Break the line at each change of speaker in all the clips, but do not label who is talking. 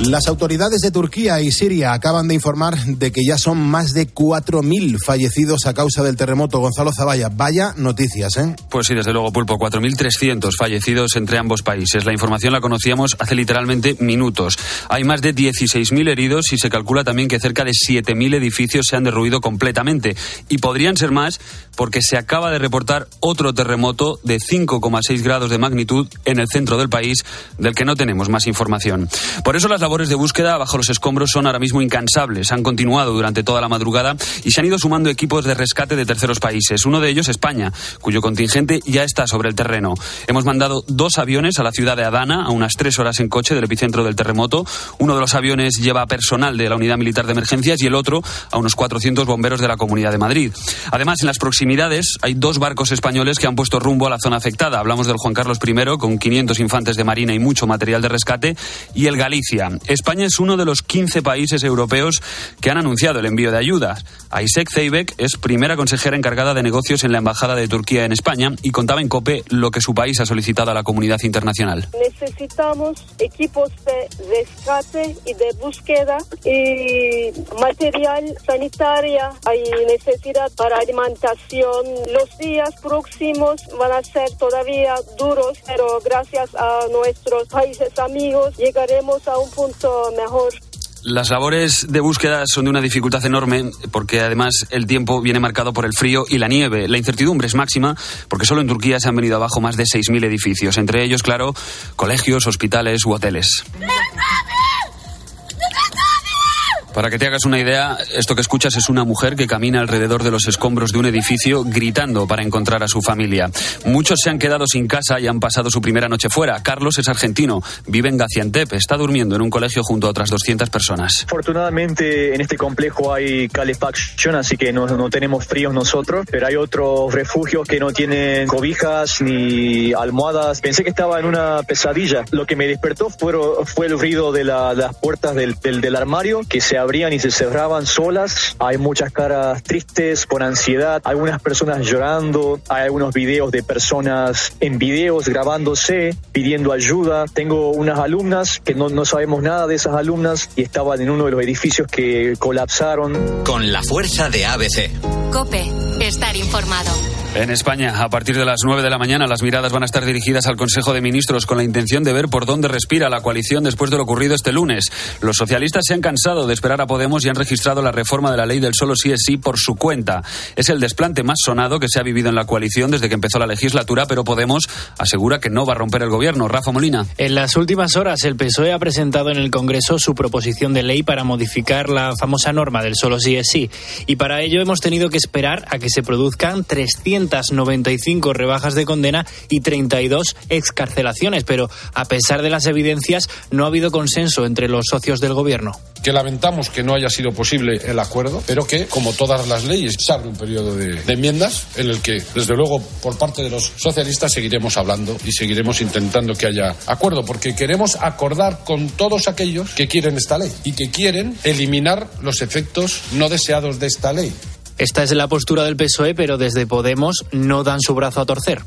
Las autoridades de Turquía y Siria acaban de informar de que ya son más de 4.000 fallecidos a causa del terremoto. Gonzalo Zavalla, vaya noticias, ¿eh?
Pues sí, desde luego, Pulpo, 4.300 fallecidos entre ambos países. La información la conocíamos hace literalmente minutos. Hay más de 16.000 heridos y se calcula también que cerca de 7.000 edificios se han derruido completamente. Y podrían ser más porque se acaba de reportar otro terremoto de 5,6 grados de magnitud en el centro del país, del que no tenemos más información. Por eso las labores de búsqueda bajo los escombros son ahora mismo incansables. Han continuado durante toda la madrugada y se han ido sumando equipos de rescate de terceros países. Uno de ellos, España, cuyo contingente ya está sobre el terreno. Hemos mandado dos aviones a la ciudad de Adana, a unas tres horas en coche del epicentro del terremoto. Uno de los aviones lleva personal de la Unidad Militar de Emergencias y el otro a unos 400 bomberos de la Comunidad de Madrid. Además, en las proximidades hay dos barcos españoles que han puesto rumbo a la zona afectada. Hablamos del Juan Carlos I, con 500 infantes de marina y mucho material de rescate, y el Galicia. España es uno de los 15 países europeos que han anunciado el envío de ayudas. Aisek Zeybek es primera consejera encargada de negocios en la Embajada de Turquía en España y contaba en COPE lo que su país ha solicitado a la comunidad internacional.
Necesitamos equipos de rescate y de búsqueda y material sanitario. Hay necesidad para alimentación. Los días próximos van a ser todavía duros, pero gracias a nuestros países amigos llegaremos a un punto
Las labores de búsqueda son de una dificultad enorme porque además el tiempo viene marcado por el frío y la nieve. La incertidumbre es máxima porque solo en Turquía se han venido abajo más de 6.000 edificios, entre ellos, claro, colegios, hospitales u hoteles. Para que te hagas una idea, esto que escuchas es una mujer que camina alrededor de los escombros de un edificio gritando para encontrar a su familia. Muchos se han quedado sin casa y han pasado su primera noche fuera. Carlos es argentino, vive en Gaziantep, está durmiendo en un colegio junto a otras 200 personas.
Afortunadamente en este complejo hay calefacción, así que no, no tenemos fríos nosotros, pero hay otros refugios que no tienen cobijas ni almohadas. Pensé que estaba en una pesadilla. Lo que me despertó fue, fue el ruido de la- las puertas del, del- del armario que se abrían y se cerraban solas. Hay muchas caras tristes, con ansiedad, algunas personas llorando, hay algunos videos de personas en videos grabándose, pidiendo ayuda. Tengo unas alumnas que no, no sabemos nada de esas alumnas y estaban en uno de los edificios que colapsaron.
Con la fuerza de ABC.
Cope, estar informado.
En España, a partir de las 9 de la mañana, las miradas van a estar dirigidas al Consejo de Ministros con la intención de ver por dónde respira la coalición después de lo ocurrido este lunes. Los socialistas se han cansado de esperar a Podemos y han registrado la reforma de la ley del solo sí es sí por su cuenta. Es el desplante más sonado que se ha vivido en la coalición desde que empezó la legislatura, pero Podemos asegura que no va a romper el gobierno. Rafa Molina.
En las últimas horas, el PSOE ha presentado en el Congreso su proposición de ley para modificar la famosa norma del solo sí es sí. Y para ello hemos tenido que esperar a que se produzcan 395 rebajas de condena y 32 excarcelaciones. Pero a pesar de las evidencias, no ha habido consenso entre los socios del Gobierno.
que lamentamos que no haya sido posible el acuerdo, pero que, como todas las leyes, se abre un periodo de enmiendas en el que, desde luego, por parte de los socialistas seguiremos hablando y seguiremos intentando que haya acuerdo, porque queremos acordar con todos aquellos que quieren esta ley y que quieren eliminar los efectos no deseados de esta ley.
Esta es la postura del PSOE, pero desde Podemos no dan su brazo a torcer.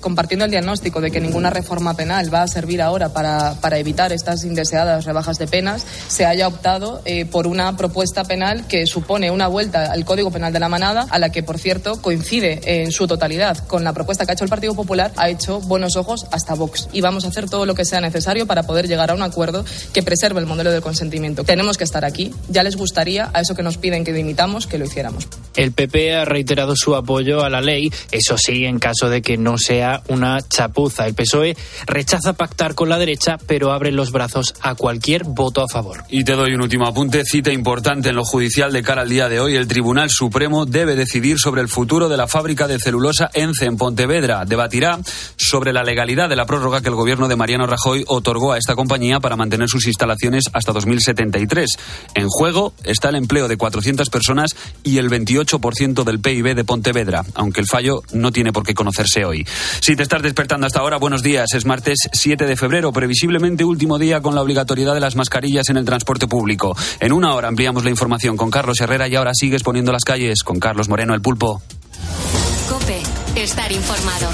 Compartiendo el diagnóstico de que ninguna reforma penal va a servir ahora para, para evitar estas indeseadas rebajas de penas, se haya optado eh, por una propuesta penal que supone una vuelta al Código Penal de la Manada, a la que, por cierto, coincide en su totalidad con la propuesta que ha hecho el Partido Popular, ha hecho buenos ojos hasta Vox. Y vamos a hacer todo lo que sea necesario para poder llegar a un acuerdo que preserve el modelo del consentimiento. Tenemos que estar aquí. Ya les gustaría, a eso que nos piden que dimitamos, que lo hiciéramos.
El PP ha reiterado su apoyo a la ley, eso sí, en caso de que no sea una chapuza. El PSOE rechaza pactar con la derecha, pero abre los brazos a cualquier voto a favor.
Y te doy un último apunte, cita importante en lo judicial de cara al día de hoy. El Tribunal Supremo debe decidir sobre el futuro de la fábrica de celulosa ENCE en Pontevedra. Debatirá sobre la legalidad de la prórroga que el gobierno de Mariano Rajoy otorgó a esta compañía para mantener sus instalaciones hasta 2073. En juego está el empleo de 400 personas y el 28% del PIB de Pontevedra, aunque el fallo no tiene por qué conocerse hoy. Si te estás despertando hasta ahora, buenos días. Es martes 7 de febrero, previsiblemente último día con la obligatoriedad de las mascarillas en el transporte público. En una hora ampliamos la información con Carlos Herrera y ahora sigues poniendo las calles con Carlos Moreno, el pulpo.
Cope, estar informado.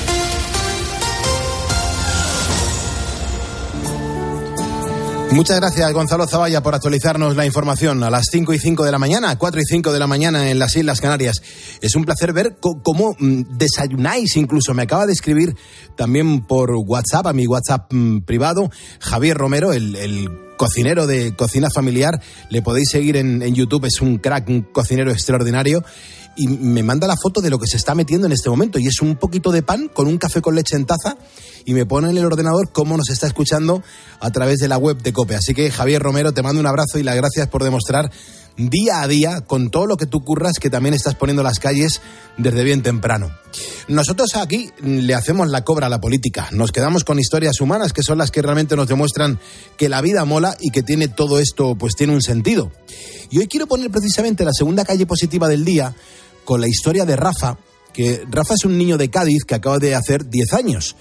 Muchas gracias, Gonzalo Zavalla, por actualizarnos la información a las 5 y 5 de la mañana, 4 y 5 de la mañana en las Islas Canarias. Es un placer ver cómo mm, desayunáis, incluso me acaba de escribir también por WhatsApp, a mi WhatsApp mm, privado, Javier Romero, el, cocinero de cocina familiar. Le podéis seguir en, en YouTube, es un crack, un cocinero extraordinario y me manda la foto de lo que se está metiendo en este momento. Y es un poquito de pan con un café con leche en taza y me pone en el ordenador cómo nos está escuchando a través de la web de COPE. Así que Javier Romero, te mando un abrazo y las gracias por demostrar día a día con todo lo que tú curras que también estás poniendo las calles desde bien temprano. Nosotros aquí le hacemos la cobra a la política, nos quedamos con historias humanas que son las que realmente nos demuestran que la vida mola y que tiene todo esto pues tiene un sentido. Y hoy quiero poner precisamente la segunda calle positiva del día con la historia de Rafa, que Rafa es un niño de Cádiz que acaba de hacer 10 años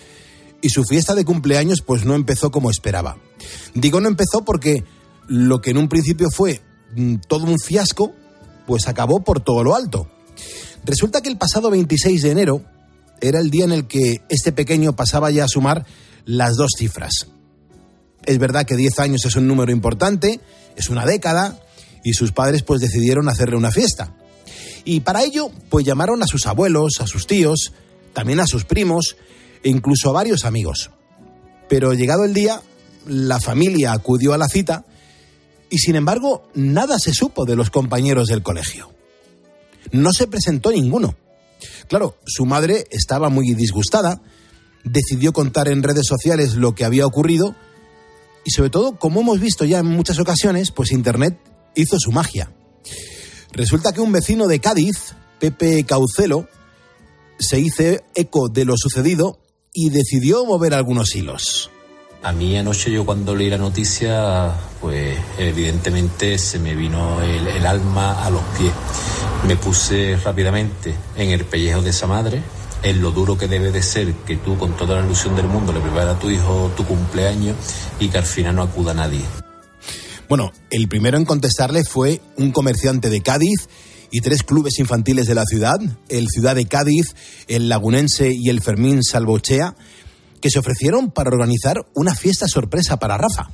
y su fiesta de cumpleaños pues no empezó como esperaba. Digo no empezó porque lo que en un principio fue mm, todo un fiasco, pues acabó por todo lo alto. Resulta que el pasado 26 de enero era el día en el que este pequeño pasaba ya a sumar las dos cifras. Es verdad que 10 años es un número importante, es una década, y sus padres pues decidieron hacerle una fiesta. Y para ello, pues llamaron a sus abuelos, a sus tíos, también a sus primos e incluso a varios amigos. Pero llegado el día, la familia acudió a la cita y sin embargo nada se supo de los compañeros del colegio. No se presentó ninguno. Claro, su madre estaba muy disgustada, decidió contar en redes sociales lo que había ocurrido y sobre todo, como hemos visto ya en muchas ocasiones, pues Internet hizo su magia. Resulta que un vecino de Cádiz, Pepe Caucelo, se hizo eco de lo sucedido y decidió mover algunos hilos.
A mí anoche yo cuando leí la noticia, pues evidentemente se me vino el, alma a los pies. Me puse rápidamente en el pellejo de esa madre, en lo duro que debe de ser que tú con toda la ilusión del mundo le preparas a tu hijo tu cumpleaños y que al final no acuda nadie.
Bueno, el primero en contestarle fue un comerciante de Cádiz y tres clubes infantiles de la ciudad, el Ciudad de Cádiz, el Lagunense y el Fermín Salvochea, que se ofrecieron para organizar una fiesta sorpresa para Rafa.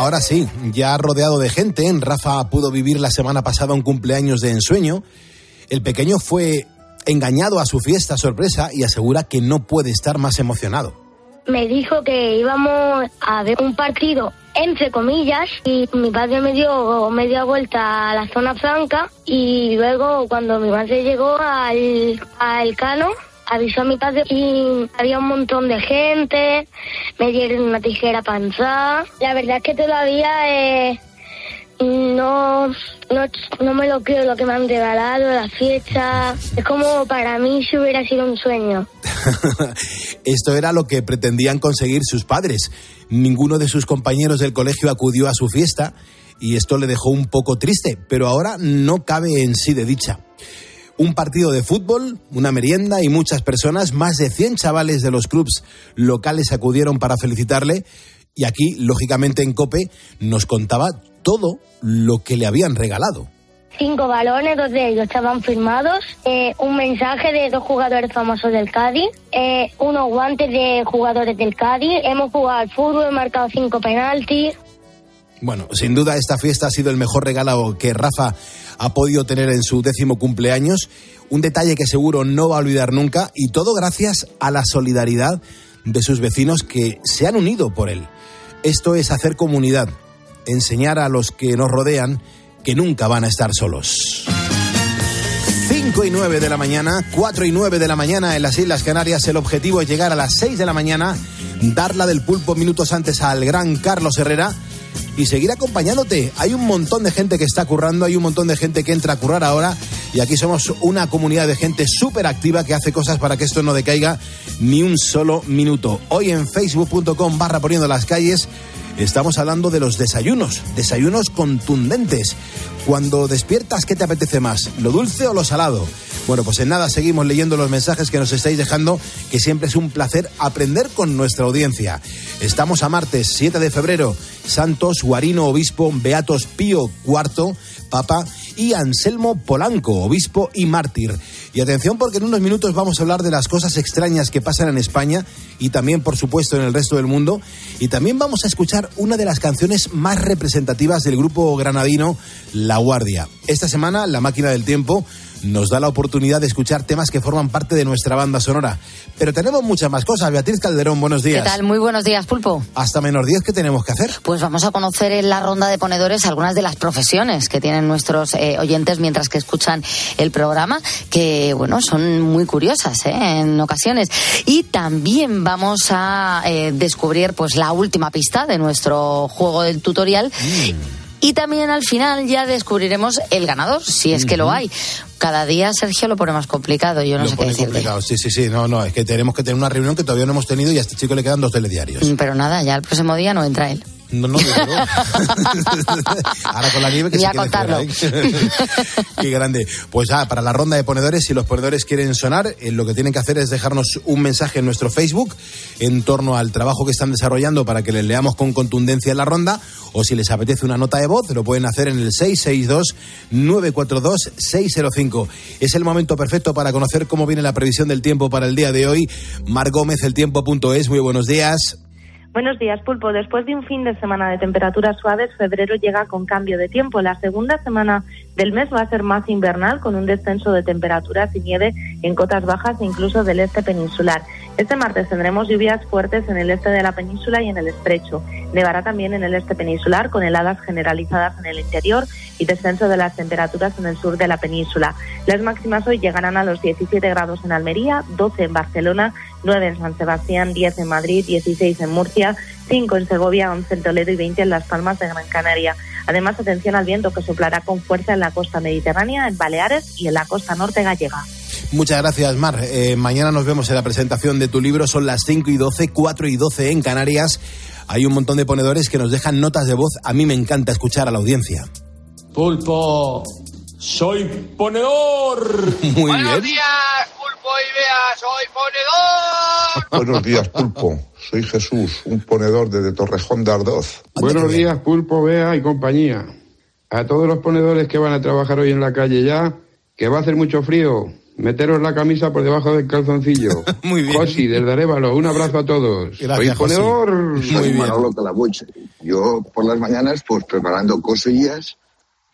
Ahora sí, ya rodeado de gente, Rafa pudo vivir la semana pasada un cumpleaños de ensueño. El pequeño fue engañado a su fiesta sorpresa y asegura que no puede estar más emocionado.
Me dijo que íbamos a ver un partido entre comillas y mi padre me dio media vuelta a la zona franca y luego cuando mi madre llegó al, al cano avisó a mi padre y había un montón de gente, me dieron una tijera panza. La verdad es que todavía eh, no, no, no me lo creo lo que me han regalado, la fiesta. Es como para mí si hubiera sido un sueño.
Esto era lo que pretendían conseguir sus padres. Ninguno de sus compañeros del colegio acudió a su fiesta y esto le dejó un poco triste, pero ahora no cabe en sí de dicha un partido de fútbol, una merienda y muchas personas, más de 100 chavales de los clubs locales acudieron para felicitarle y aquí, lógicamente en Cope, nos contaba todo lo que le habían regalado.
Cinco balones, dos de ellos estaban firmados, eh, un mensaje de dos jugadores famosos del Cádiz, eh, unos guantes de jugadores del Cádiz, hemos jugado al fútbol, he marcado cinco penaltis.
Bueno, sin duda esta fiesta ha sido el mejor regalo que Rafa ha podido tener en su décimo cumpleaños. Un detalle que seguro no va a olvidar nunca y todo gracias a la solidaridad de sus vecinos que se han unido por él. Esto es hacer comunidad, enseñar a los que nos rodean que nunca van a estar solos. 5 y 9 de la mañana, 4 y 9 de la mañana en las Islas Canarias. El objetivo es llegar a las 6 de la mañana, darla del pulpo minutos antes al gran Carlos Herrera y seguir acompañándote. Hay un montón de gente que está currando, hay un montón de gente que entra a currar ahora y aquí somos una comunidad de gente súper activa que hace cosas para que esto no decaiga ni un solo minuto. Hoy en facebook.com barra poniendo las calles estamos hablando de los desayunos, desayunos contundentes. Cuando despiertas, ¿qué te apetece más? ¿Lo dulce o lo salado? Bueno, pues en nada seguimos leyendo los mensajes que nos estáis dejando, que siempre es un placer aprender con nuestra audiencia. Estamos a martes 7 de febrero. Santos, Guarino, Obispo, Beatos Pío IV, Papa y Anselmo Polanco, obispo y mártir. Y atención porque en unos minutos vamos a hablar de las cosas extrañas que pasan en España y también, por supuesto, en el resto del mundo. Y también vamos a escuchar una de las canciones más representativas del grupo granadino La Guardia. Esta semana, La Máquina del Tiempo nos da la oportunidad de escuchar temas que forman parte de nuestra banda sonora. Pero tenemos muchas más cosas. Beatriz Calderón, buenos días.
¿Qué tal? Muy buenos días, Pulpo.
Hasta menos 10, ¿qué tenemos que hacer?
Pues vamos a conocer en la ronda de ponedores algunas de las profesiones que tienen nuestros eh, oyentes mientras que escuchan el programa, que, bueno, son muy curiosas ¿eh? en ocasiones. Y también vamos a eh, descubrir pues la última pista de nuestro juego del tutorial. Mm. Y también al final ya descubriremos el ganador, si es que lo hay. Cada día, Sergio, lo pone más complicado. Yo no sé qué decirte. complicado,
sí, sí, sí. No, no, es que tenemos que tener una reunión que todavía no hemos tenido y a este chico le quedan dos telediarios.
Mm, pero nada, ya el próximo día no entra él.
No, no, Ahora con la nieve que
se
a
contarlo.
¿eh? Qué grande. Pues ah, para la ronda de ponedores, si los ponedores quieren sonar, eh, lo que tienen que hacer es dejarnos un mensaje en nuestro Facebook en torno al trabajo que están desarrollando para que les leamos con contundencia en la ronda. O si les apetece una nota de voz, lo pueden hacer en el 662-942-605. Es el momento perfecto para conocer cómo viene la previsión del tiempo para el día de hoy. Mar Gómez, el tiempo.es. Muy buenos días.
Buenos días, Pulpo. Después de un fin de semana de temperaturas suaves, febrero llega con cambio de tiempo. La segunda semana del mes va a ser más invernal, con un descenso de temperaturas y nieve en cotas bajas e incluso del este peninsular. Este martes tendremos lluvias fuertes en el este de la península y en el estrecho. Nevará también en el este peninsular, con heladas generalizadas en el interior y descenso de las temperaturas en el sur de la península. Las máximas hoy llegarán a los 17 grados en Almería, 12 en Barcelona, 9 en San Sebastián, 10 en Madrid, 16 en Murcia, 5 en Segovia, 11 en Toledo y 20 en Las Palmas de Gran Canaria. Además, atención al viento que soplará con fuerza en la costa mediterránea, en Baleares y en la costa norte gallega.
Muchas gracias, Mar. Eh, mañana nos vemos en la presentación de tu libro. Son las 5 y 12, 4 y 12 en Canarias. Hay un montón de ponedores que nos dejan notas de voz. A mí me encanta escuchar a la audiencia.
Pulpo, soy ponedor.
Muy
Buenos días, Pulpo y Bea, soy ponedor.
Buenos días, Pulpo. Soy Jesús, un ponedor desde Torrejón de Ardoz.
Buenos días, Pulpo, Bea y compañía. A todos los ponedores que van a trabajar hoy en la calle ya, que va a hacer mucho frío, meteros la camisa por debajo del calzoncillo.
Muy bien.
Josi, desde Arevalo, un abrazo a todos.
Gracias,
Soy ponedor.
Muy bien. Manolo Calabuche. Yo por las mañanas pues preparando cosillas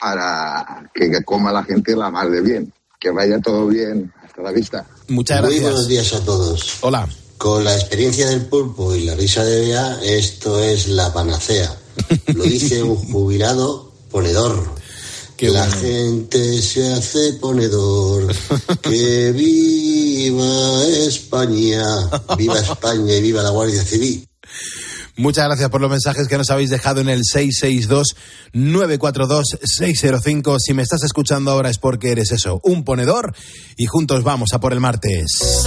para que, coma la gente la más de bien. Que vaya todo bien. Hasta la vista.
Muchas
Muy
gracias.
buenos días a todos.
Hola.
Con la experiencia del pulpo y la risa de Bea, esto es la panacea. Lo dice un jubilado ponedor.
Qué
la
bueno.
gente se hace ponedor. Que viva España. Viva España y viva la Guardia Civil.
Muchas gracias por los mensajes que nos habéis dejado en el 662-942-605. Si me estás escuchando ahora es porque eres eso, un ponedor. Y juntos vamos a por el martes.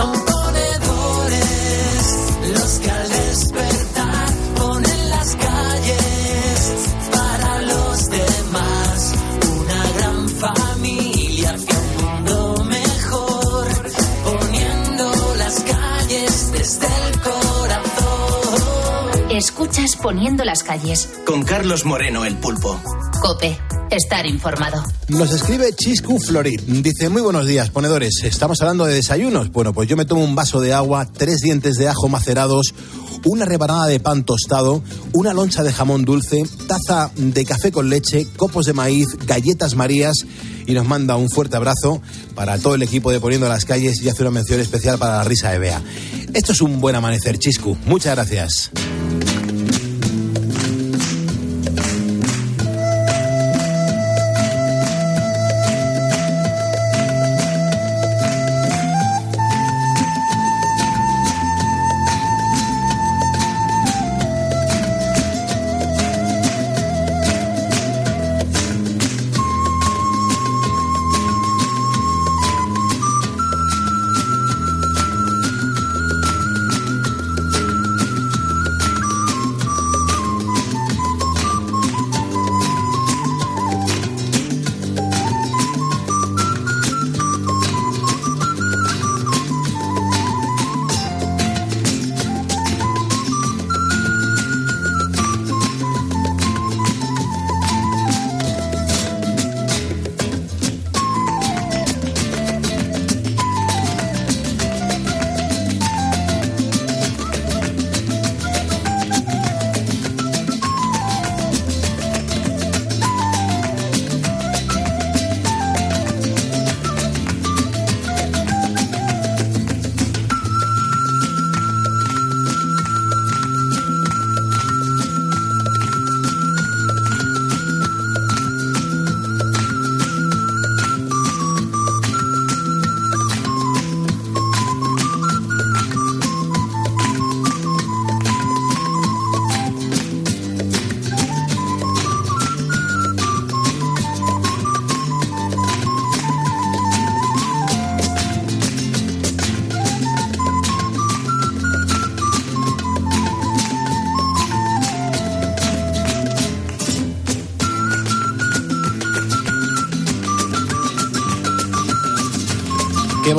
Escuchas Poniendo las calles.
Con Carlos Moreno, el pulpo.
Cope, estar informado.
Nos escribe Chiscu Florid. Dice, muy buenos días, ponedores. Estamos hablando de desayunos. Bueno, pues yo me tomo un vaso de agua, tres dientes de ajo macerados, una rebanada de pan tostado, una loncha de jamón dulce, taza de café con leche, copos de maíz, galletas marías y nos manda un fuerte abrazo para todo el equipo de Poniendo las Calles y hace una mención especial para la risa de Bea. Esto es un buen amanecer, Chiscu. Muchas gracias.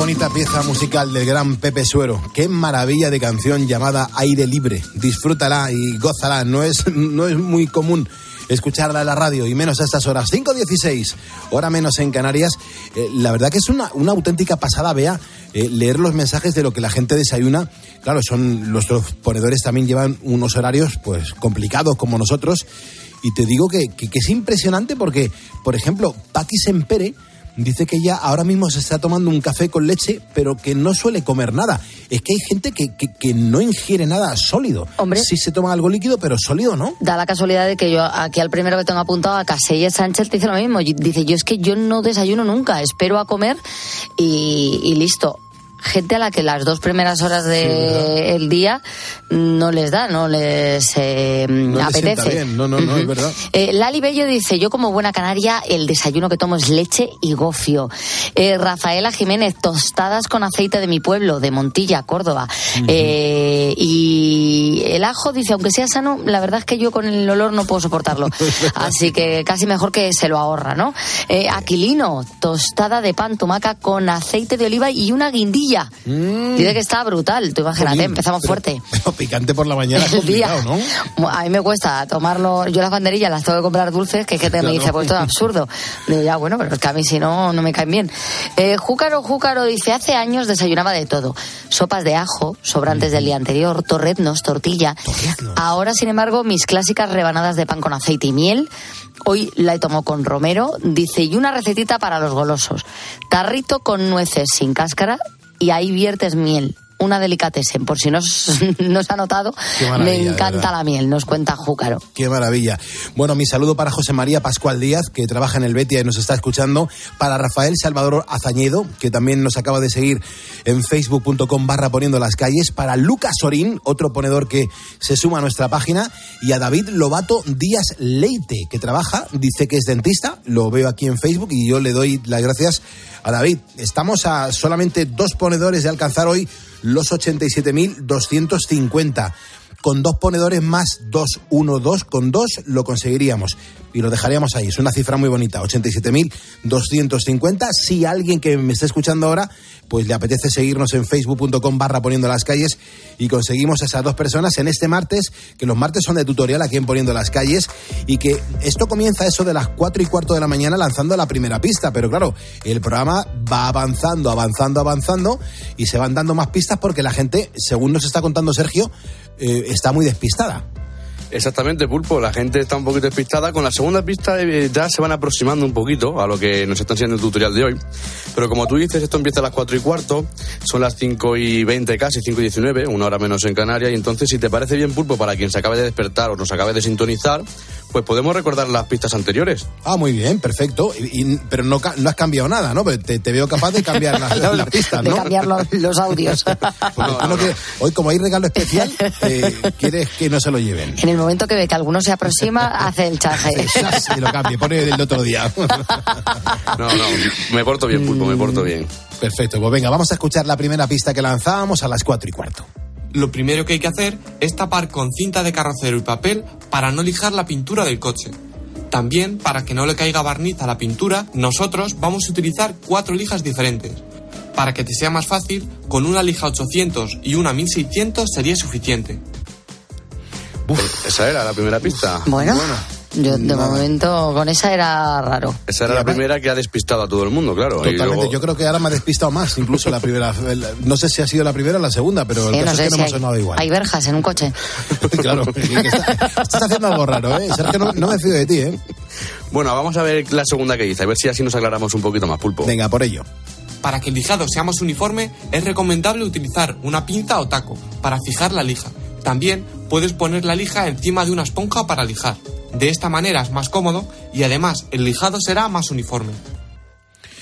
Bonita pieza musical del gran Pepe Suero. Qué maravilla de canción llamada Aire Libre. Disfrútala y gózala. No es, no es muy común escucharla en la radio y menos a estas horas. 5.16, hora menos en Canarias. Eh, la verdad que es una, una auténtica pasada, vea, eh, leer los mensajes de lo que la gente desayuna. Claro, son los ponedores también llevan unos horarios pues complicados como nosotros. Y te digo que, que, que es impresionante porque, por ejemplo, Paqui Sempere dice que ella ahora mismo se está tomando un café con leche, pero que no suele comer nada. Es que hay gente que, que, que no ingiere nada sólido.
Hombre.
Sí se toma algo líquido, pero sólido no.
Da la casualidad de que yo aquí al primero que tengo apuntado a Casella Sánchez dice lo mismo. Dice, yo es que yo no desayuno nunca, espero a comer y, y listo. Gente a la que las dos primeras horas del día no les da, no les eh,
No
apetece.
bien. No, no, no, es verdad.
Eh, Lali Bello dice, yo como buena canaria, el desayuno que tomo es leche y gofio. Eh, Rafaela Jiménez, tostadas con aceite de mi pueblo, de Montilla, Córdoba. Y el ajo dice, aunque sea sano, la verdad es que yo con el olor no puedo soportarlo. Así que casi mejor que se lo ahorra, ¿no? Aquilino, tostada de pan tumaca con aceite de oliva y una guindilla. Dice que está brutal, tú imagínate, empezamos
pero-
fuerte.
Pero picante por la mañana es complicado, ¿no?
A mí me cuesta tomarlo. Yo las banderillas las tengo que comprar dulces, que gente me
Claro.
dice, pues esto es absurdo. Digo, ya, bueno, pero es que a mí si no, no me caen bien. Eh, Júcaro, Júcaro dice, hace años desayunaba de todo. Sopas de ajo, sobrantes del día anterior, torreznos, tortilla. Ahora, sin embargo, mis clásicas rebanadas de pan con aceite y miel. Hoy la he tomado con romero, dice, y una recetita para los golosos. Tarrito con nueces sin cáscara y ahí viertes miel. Una delicatessen, por si no ha notado, me encanta la miel, nos cuenta Júcaro.
Qué maravilla. Bueno, mi saludo para José María Pascual Díaz, que trabaja en el Betia y nos está escuchando. Para Rafael Salvador Azañedo, que también nos acaba de seguir en facebook.com barra poniendo las calles. Para Lucas Sorín, otro ponedor que se suma a nuestra página. Y a David Lobato Díaz Leite, que trabaja, dice que es dentista. Lo veo aquí en Facebook y yo le doy las gracias a David. Estamos a solamente dos ponedores de alcanzar hoy los 87.250 con dos ponedores más 2, 1, 2, con dos lo conseguiríamos. Y lo dejaríamos ahí. Es una cifra muy bonita, 87.250. Si alguien que me está escuchando ahora, pues le apetece seguirnos en facebook.com barra poniendo las calles y conseguimos a esas dos personas en este martes, que los martes son de tutorial aquí en Poniendo las calles, y que esto comienza eso de las 4 y cuarto de la mañana lanzando la primera pista. Pero claro, el programa va avanzando, avanzando, avanzando, y se van dando más pistas porque la gente, según nos está contando Sergio, eh, está muy despistada.
Exactamente, Pulpo. La gente está un poquito despistada. Con la segunda pista eh, ya se van aproximando un poquito a lo que nos está enseñando el tutorial de hoy. Pero como tú dices, esto empieza a las 4 y cuarto, son las 5 y 20 casi, 5 y 19, una hora menos en Canarias. Y entonces, si te parece bien, Pulpo, para quien se acabe de despertar o nos acabe de sintonizar, pues podemos recordar las pistas anteriores.
Ah, muy bien, perfecto. Y- y- pero no, ca- no has cambiado nada, ¿no? Te, te veo capaz de cambiar las, las pistas,
De
¿no?
cambiar los, los audios.
Porque tú no quieres- hoy, como hay regalo especial, eh, quieres que no se lo lleven.
En el momento que ve que alguno se aproxima, hace el chaje.
Y lo cambie, pone el otro día.
No, no, me porto bien, Pulpo, me porto bien.
Perfecto, pues venga, vamos a escuchar la primera pista que lanzábamos a las 4 y cuarto.
Lo primero que hay que hacer es tapar con cinta de carrocero y papel para no lijar la pintura del coche. También, para que no le caiga barniz a la pintura, nosotros vamos a utilizar cuatro lijas diferentes. Para que te sea más fácil, con una lija 800 y una 1600 sería suficiente.
Esa era la primera pista.
Bueno, yo de momento con esa era raro.
Esa era la primera que ha despistado a todo el mundo, claro.
Totalmente,
luego-
yo creo que ahora me ha despistado más, incluso la primera. el- no sé si ha sido la primera o la segunda, pero el
Sí,
caso
no
es
sé
que no
si
hemos
hay,
sonado igual.
hay verjas en un coche.
claro, que está- estás haciendo algo raro, ¿eh? Sergio, no, no me fío de ti, ¿eh?
Bueno, vamos a ver la segunda que dice, a ver si así nos aclaramos un poquito más, Pulpo.
Venga, por ello.
Para que el lijado sea más uniforme, es recomendable utilizar una pinza o taco para fijar la lija. También puedes poner la lija encima de una esponja para lijar. De esta manera es más cómodo y además el lijado será más uniforme.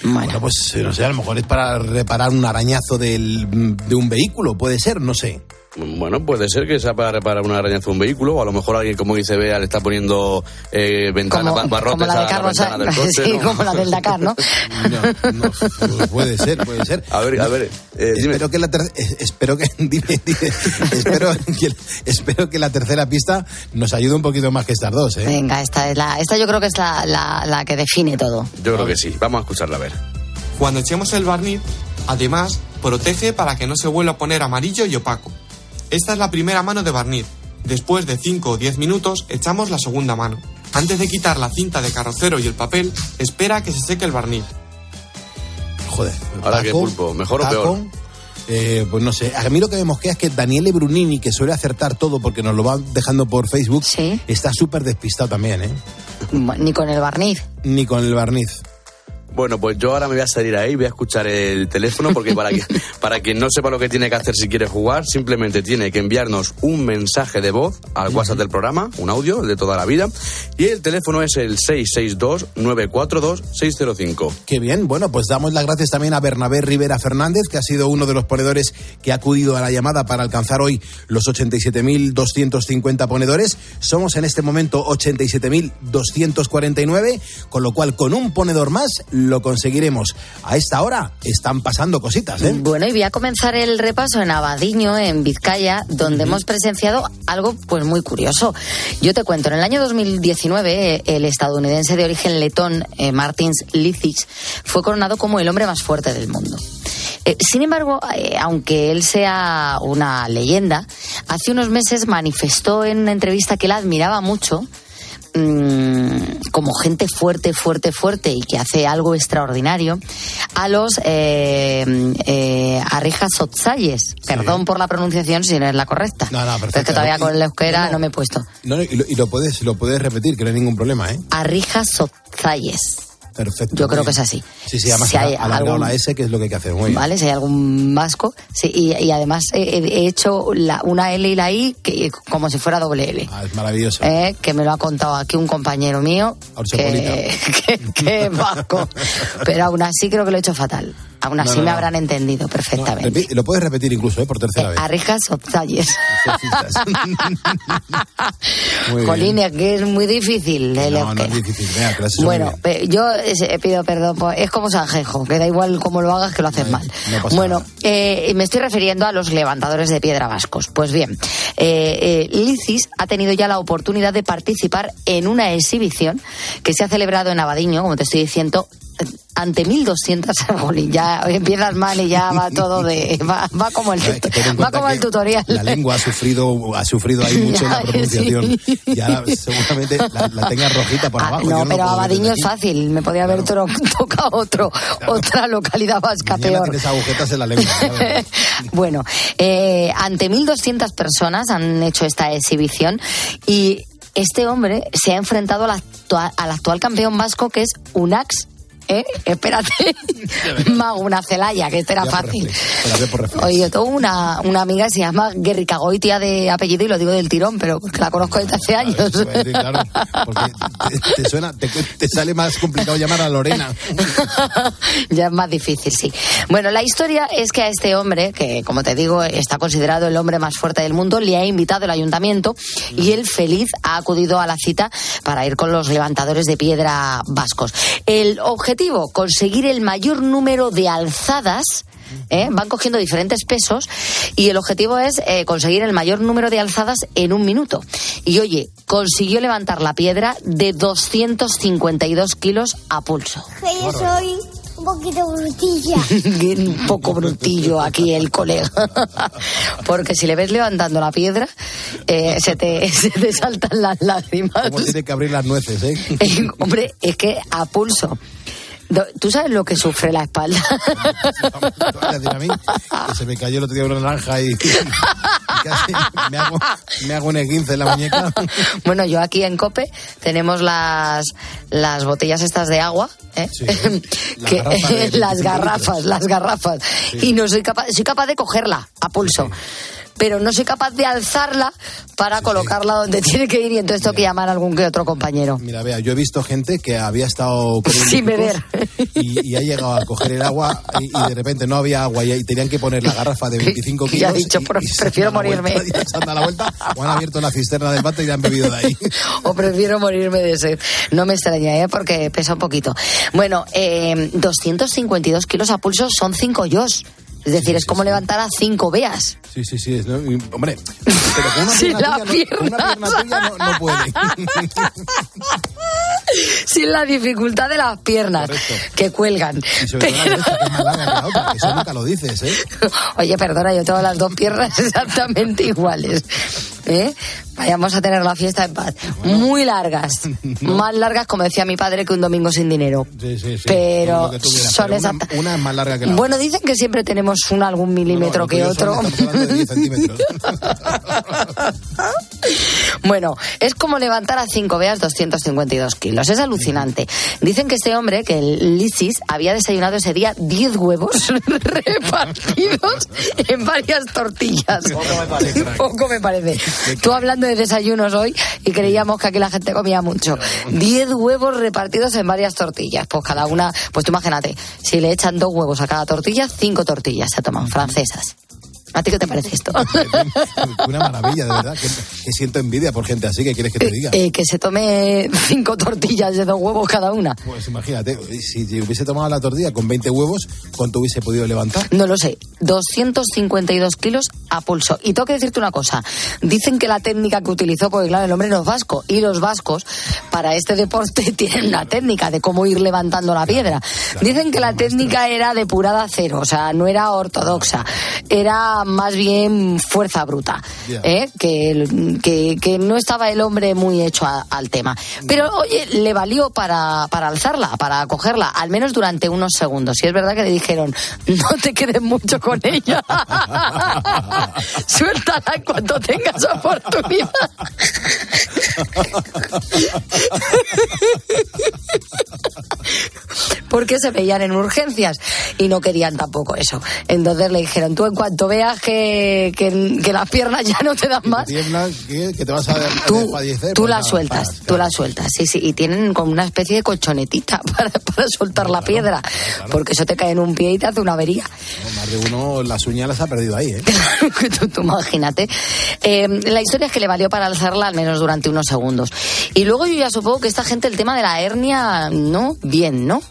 Bueno, pues no sé, a lo mejor es para reparar un arañazo del- de un vehículo, puede ser, no sé.
Bueno, puede ser que sea para reparar una araña de un vehículo, o a lo mejor alguien, como dice Bea, le está poniendo eh, ventanas,
Como,
ba- barrotes
como la
a la ventana del
Sainz.
coche.
Sí,
¿no?
como la del Dakar, ¿no?
Pues puede ser, puede ser.
A ver, a ver, eh, dime.
espero que la eh, espero que dime, dime. espero que espero que la tercera pista nos ayude un poquito más que estas dos, ¿eh?
Venga, esta es la, esta yo creo que es la, la, la que define todo.
Yo creo que sí. Vamos a escucharla a ver.
Cuando echemos el barniz, Además, protege para que no se vuelva a poner amarillo y opaco. Esta es la primera mano de barniz. Después de 5 o 10 minutos, echamos la segunda mano. Antes de quitar la cinta de carrocero y el papel, espera a que se seque el barniz.
Joder.
Ahora que pulpo, ¿mejor o peor?
Eh, pues no sé, a mí lo que me mosquea es que Daniele Brunini, que suele acertar todo porque nos lo va dejando por Facebook, está súper despistado también, ¿eh?
Ni con el barniz.
Ni con el barniz.
Bueno, pues yo ahora me voy a salir ahí, voy a escuchar el teléfono porque para que para quien no sepa lo que tiene que hacer si quiere jugar, simplemente tiene que enviarnos un mensaje de voz al WhatsApp del programa, un audio el de toda la vida, y el teléfono es el 662-942-605.
Qué bien, bueno, pues damos las gracias también a Bernabé Rivera Fernández, que ha sido uno de los ponedores que ha acudido a la llamada para alcanzar hoy los 87.250 ponedores. Somos en este momento 87.249, con lo cual con un ponedor más lo conseguiremos. A esta hora están pasando cositas, ¿eh?
Bueno, y voy a comenzar el repaso en Abadiño, en Vizcaya, donde hemos presenciado algo pues muy curioso. Yo te cuento, en el año 2019 eh, el estadounidense de origen letón eh, Martins Licis fue coronado como el hombre más fuerte del mundo. Eh, sin embargo, eh, aunque él sea una leyenda, hace unos meses manifestó en una entrevista que él admiraba mucho mm, como gente fuerte, fuerte, fuerte y que hace algo extraordinario, a los eh, eh, Arrijas Sotzayes. Perdón por la pronunciación si no es la correcta.
No, no,
Pero es que todavía con el euskera
No,
me he puesto.
No, no, y, lo, y lo puedes, lo puedes repetir, que no hay ningún problema, ¿eh?
Arrijas Sotzayes.
Perfecto.
Yo creo que es así.
Sí, sí, además
Si hay
ha
algún-
la S, que es lo que hay que hacer. Muy bien.
¿Vale? Si hay algún vasco. Sí, y, y además he, he hecho la, una L y la I que, como si fuera doble L.
Ah, es maravilloso.
Eh, que me lo ha contado aquí un compañero mío que, que, que es vasco. Pero aún así creo que lo he hecho fatal. Aún
No,
así
no,
me
no.
habrán entendido perfectamente.
Lo puedes repetir incluso, ¿eh? Por tercera vez.
Arrijas Ozalles.
Muy bien.
Jolines, que es muy difícil.
No, no
euskera.
es difícil. Que muy
Bueno, pe- yo eh, pido perdón, es como Sanjejo, que da igual cómo lo hagas que lo haces mal.
no
bueno, eh, me estoy refiriendo a los levantadores de piedra vascos. Pues bien, eh, eh, Licis ha tenido ya la oportunidad de participar en una exhibición que se ha celebrado en Abadiño, como te estoy diciendo, ante 1.200 jolín, ya empiezas mal y ya va todo de va, va como el va como el tutorial
La lengua ha sufrido, ha sufrido ahí mucho en la
Ya,
pronunciación.
sí.
Ya seguramente la, la tengas rojita por
Ah,
abajo.
no, pero Abadiño es fácil. Me podía haber tocado otro, otra localidad vasca
Mañana
peor.
tienes agujetas en la lengua.
Bueno, eh, ante 1.200 personas han hecho esta exhibición y este hombre se ha enfrentado al actual, al actual campeón vasco que es Unax. ¿Eh? Espérate, Maguna Celaya, que este era fácil. Oye, yo tengo una, una amiga que se llama Guerrica Goitia de apellido y lo digo del tirón, pero porque la conozco desde hace años.
Decir, claro, porque te, te suena, te, te sale más complicado llamar a Lorena.
ya es más difícil, sí. Bueno, la historia es que a este hombre, que como te digo está considerado el hombre más fuerte del mundo, le ha invitado el ayuntamiento y él feliz ha acudido a la cita para ir con los levantadores de piedra vascos. El objetivo, conseguir el mayor número de alzadas. ¿eh? Van cogiendo diferentes pesos y el objetivo es eh, conseguir el mayor número de alzadas en un minuto. Y oye, consiguió levantar la piedra de 252 kilos a pulso.
Yo soy un poquito brutilla.
un poco brutillo aquí el colega. Porque si le ves levantando la piedra, eh, se, te, se te saltan las lágrimas.
Como tiene que abrir las nueces. Eh,
Hombre, es que a pulso. ¿Tú sabes lo que sufre la espalda?
Que se me cayó el otro día una naranja y, y casi me hago, me hago un E15 en la muñeca.
Bueno, yo aquí en Cope tenemos las, las botellas estas de agua, ¿eh?
La
Que-
garrafa de 25
las garrafas, las garrafas.
Sí.
Y no soy capaz, soy capaz de cogerla a pulso. Pero no soy capaz de alzarla para colocarla donde tiene que ir y entonces tengo que llamar a algún que otro compañero.
Mira, vea, yo he visto gente que había estado
Sin beber.
y, y ha llegado a coger el agua y, y de repente no había agua y, tenían que poner la garrafa de 25
Y
kilos.
ha dicho,
y-
"Pre-
y se
prefiero morirme".
vuelta, y se han dado la vuelta o han abierto la cisterna del bate y han bebido de ahí.
o prefiero morirme de sed. No me extraña, ¿eh? porque pesa un poquito. Bueno, eh, 252 kilos a pulso son 5 yos. Es decir, es como levantar a 5 veas.
Sí, sí, sí. es- ¿no? Y, hombre, pero con una pierna
la
tuya, no, con una pierna tuya no, no puede.
Sin la dificultad de las piernas que cuelgan.
Y sobre todo la derecha, que es más larga que la otra, que eso nunca lo dices, ¿eh?
Oye, perdona, yo tengo las dos piernas exactamente iguales. ¿Eh? Vayamos a tener la fiesta en paz. Muy largas. Más largas, como decía mi padre, que un domingo sin dinero.
Sí, sí, sí.
Pero
que
son
pero una, es más larga que la
Bueno, dicen que siempre tenemos un algún milímetro que
otra.
otro.
Lo tuyo son- estamos hablando de 10 centímetros.
Bueno, es como levantar a cinco veas 252 kilos. Es alucinante. Dicen que este hombre, que el Lisis, había desayunado ese día 10 huevos repartidos en varias tortillas. Poco me parece. Tú hablando de desayunos hoy y creíamos que aquí la gente comía mucho. 10 huevos repartidos en varias tortillas. Pues cada una, pues tú imagínate, si le echan dos huevos a cada tortilla, cinco tortillas se toman, francesas. ¿A ti qué te parece esto?
Una maravilla, de verdad. Que, que siento envidia por gente así que quieres que te diga.
Eh, que se tome cinco tortillas de dos huevos cada una.
Pues imagínate, si hubiese tomado la tortilla con 20 huevos, ¿cuánto hubiese podido levantar?
No lo sé. 252 kilos a pulso. Y tengo que decirte una cosa. Dicen que la técnica que utilizó, porque claro, el hombre no es vasco. Y los vascos, para este deporte, tienen una técnica de cómo ir levantando la piedra. Dicen que la técnica era depurada cero. O sea, no era ortodoxa. Era más bien fuerza bruta. ¿eh? que, que, que no estaba el hombre muy hecho a- al tema. Pero, oye, le valió para, para alzarla, para cogerla, al menos durante unos segundos. Y es verdad que le dijeron, no te quedes mucho con ella. Suéltala en cuanto tengas oportunidad. Porque se veían en urgencias y no querían tampoco eso. Entonces le dijeron, tú en cuanto veas que, que, que las piernas ya no te dan más,
Tiemblas, que, que te vas a,
tú, tú
Pues
la
nada,
sueltas,
paras.
tú la sueltas, sí, sí, y tienen como una especie de colchonetita para, para soltar la piedra, porque eso te cae en un pie y te hace una avería.
No, Más de uno las uñas las ha perdido ahí, ¿eh?
tú, tú imagínate. Eh, la historia es que le valió para alzarla al menos durante unos segundos. Y luego yo ya supongo que esta gente el tema de la hernia, no, bien, ¿no?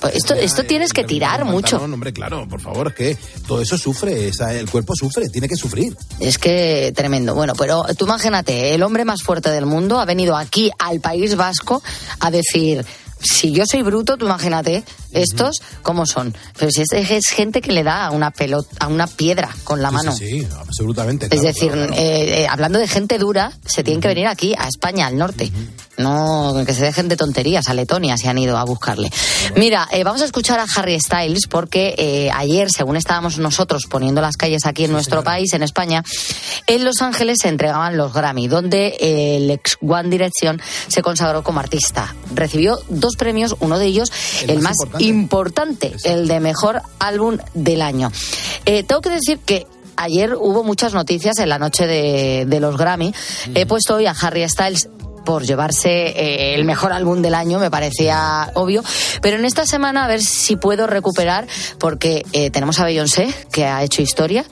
Pues esto, esto tienes que tirar mucho.
No, hombre, claro, por favor, que todo eso sufre, esa- el cuerpo sufre, tiene que sufrir.
Es que tremendo. Bueno, pero tú imagínate, el hombre más fuerte del mundo ha venido aquí al País Vasco a decir, si yo soy bruto, tú imagínate, estos, ¿cómo son? Pero si es, es gente que le da a una pelota, a una piedra con la
Sí,
mano.
Sí, sí, absolutamente.
Es
claro,
decir,
claro, claro.
eh, eh, hablando de gente dura, se tienen que venir aquí, a España, al norte. No, que se dejen de tonterías, a Letonia se han ido a buscarle. Mira, eh, vamos a escuchar a Harry Styles porque eh, ayer, según estábamos nosotros poniendo las calles aquí en nuestro país, en España, en Los Ángeles se entregaban los Grammy, donde eh, el ex One Direction se consagró como artista. Recibió dos premios, uno de ellos
El
el,
más
más importante, el de mejor álbum del año. Eh, tengo que decir que ayer hubo muchas noticias en la noche de, de los Grammy. He puesto hoy a Harry Styles por llevarse eh, el mejor álbum del año, me parecía obvio. Pero en esta semana a ver si puedo recuperar, porque eh, tenemos a Beyoncé, que ha hecho historia,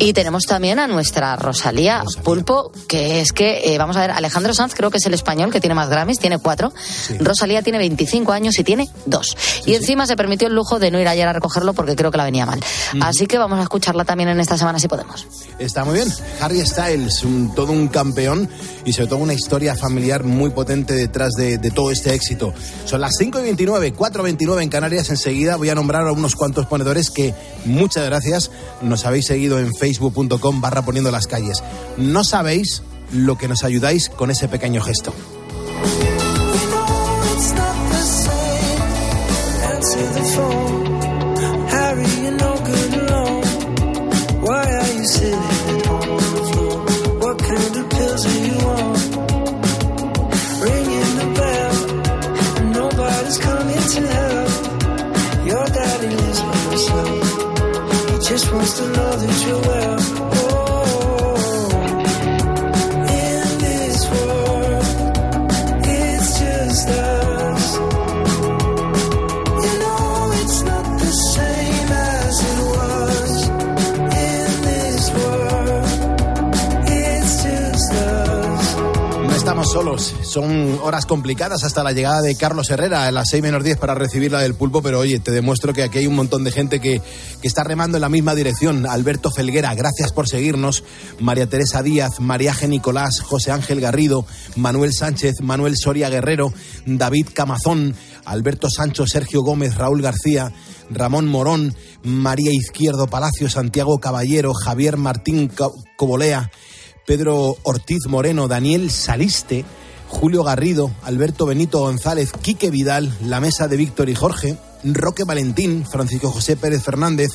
y tenemos también a nuestra Rosalía, Pulpo, que es que, eh, vamos a ver, Alejandro Sanz creo que es el español que tiene más Grammys, tiene cuatro. Rosalía tiene 25 años y tiene dos. y encima se permitió el lujo de no ir ayer a recogerlo porque creo que la venía mal. Así que vamos a escucharla también en esta semana si podemos.
Está muy bien. Harry Styles, un- todo un campeón y sobre todo una historia familiar muy potente detrás de, todo este éxito. Son las 5 y 29, 4 y 29 en Canarias. Enseguida voy a nombrar a unos cuantos ponedores que, muchas gracias, nos habéis seguido en facebook.com barra poniendo las calles. No sabéis lo que nos ayudáis con ese pequeño gesto.
Why Oh.
No estamos solos. Son horas complicadas hasta la llegada de Carlos Herrera a las 6 menos 10 para recibir la del pulpo, pero oye, te demuestro que aquí hay un montón de gente que, que está remando en la misma dirección. Alberto Felguera, gracias por seguirnos. María Teresa Díaz, Maríaje Nicolás, José Ángel Garrido, Manuel Sánchez, Manuel Soria Guerrero, David Camazón, Alberto Sancho, Sergio Gómez, Raúl García. Ramón Morón, María Izquierdo Palacio, Santiago Caballero, Javier Martín Cobolea, Pedro Ortiz Moreno, Daniel Saliste, Julio Garrido, Alberto Benito González, Quique Vidal, la mesa de Víctor y Jorge, Roque Valentín, Francisco José Pérez Fernández,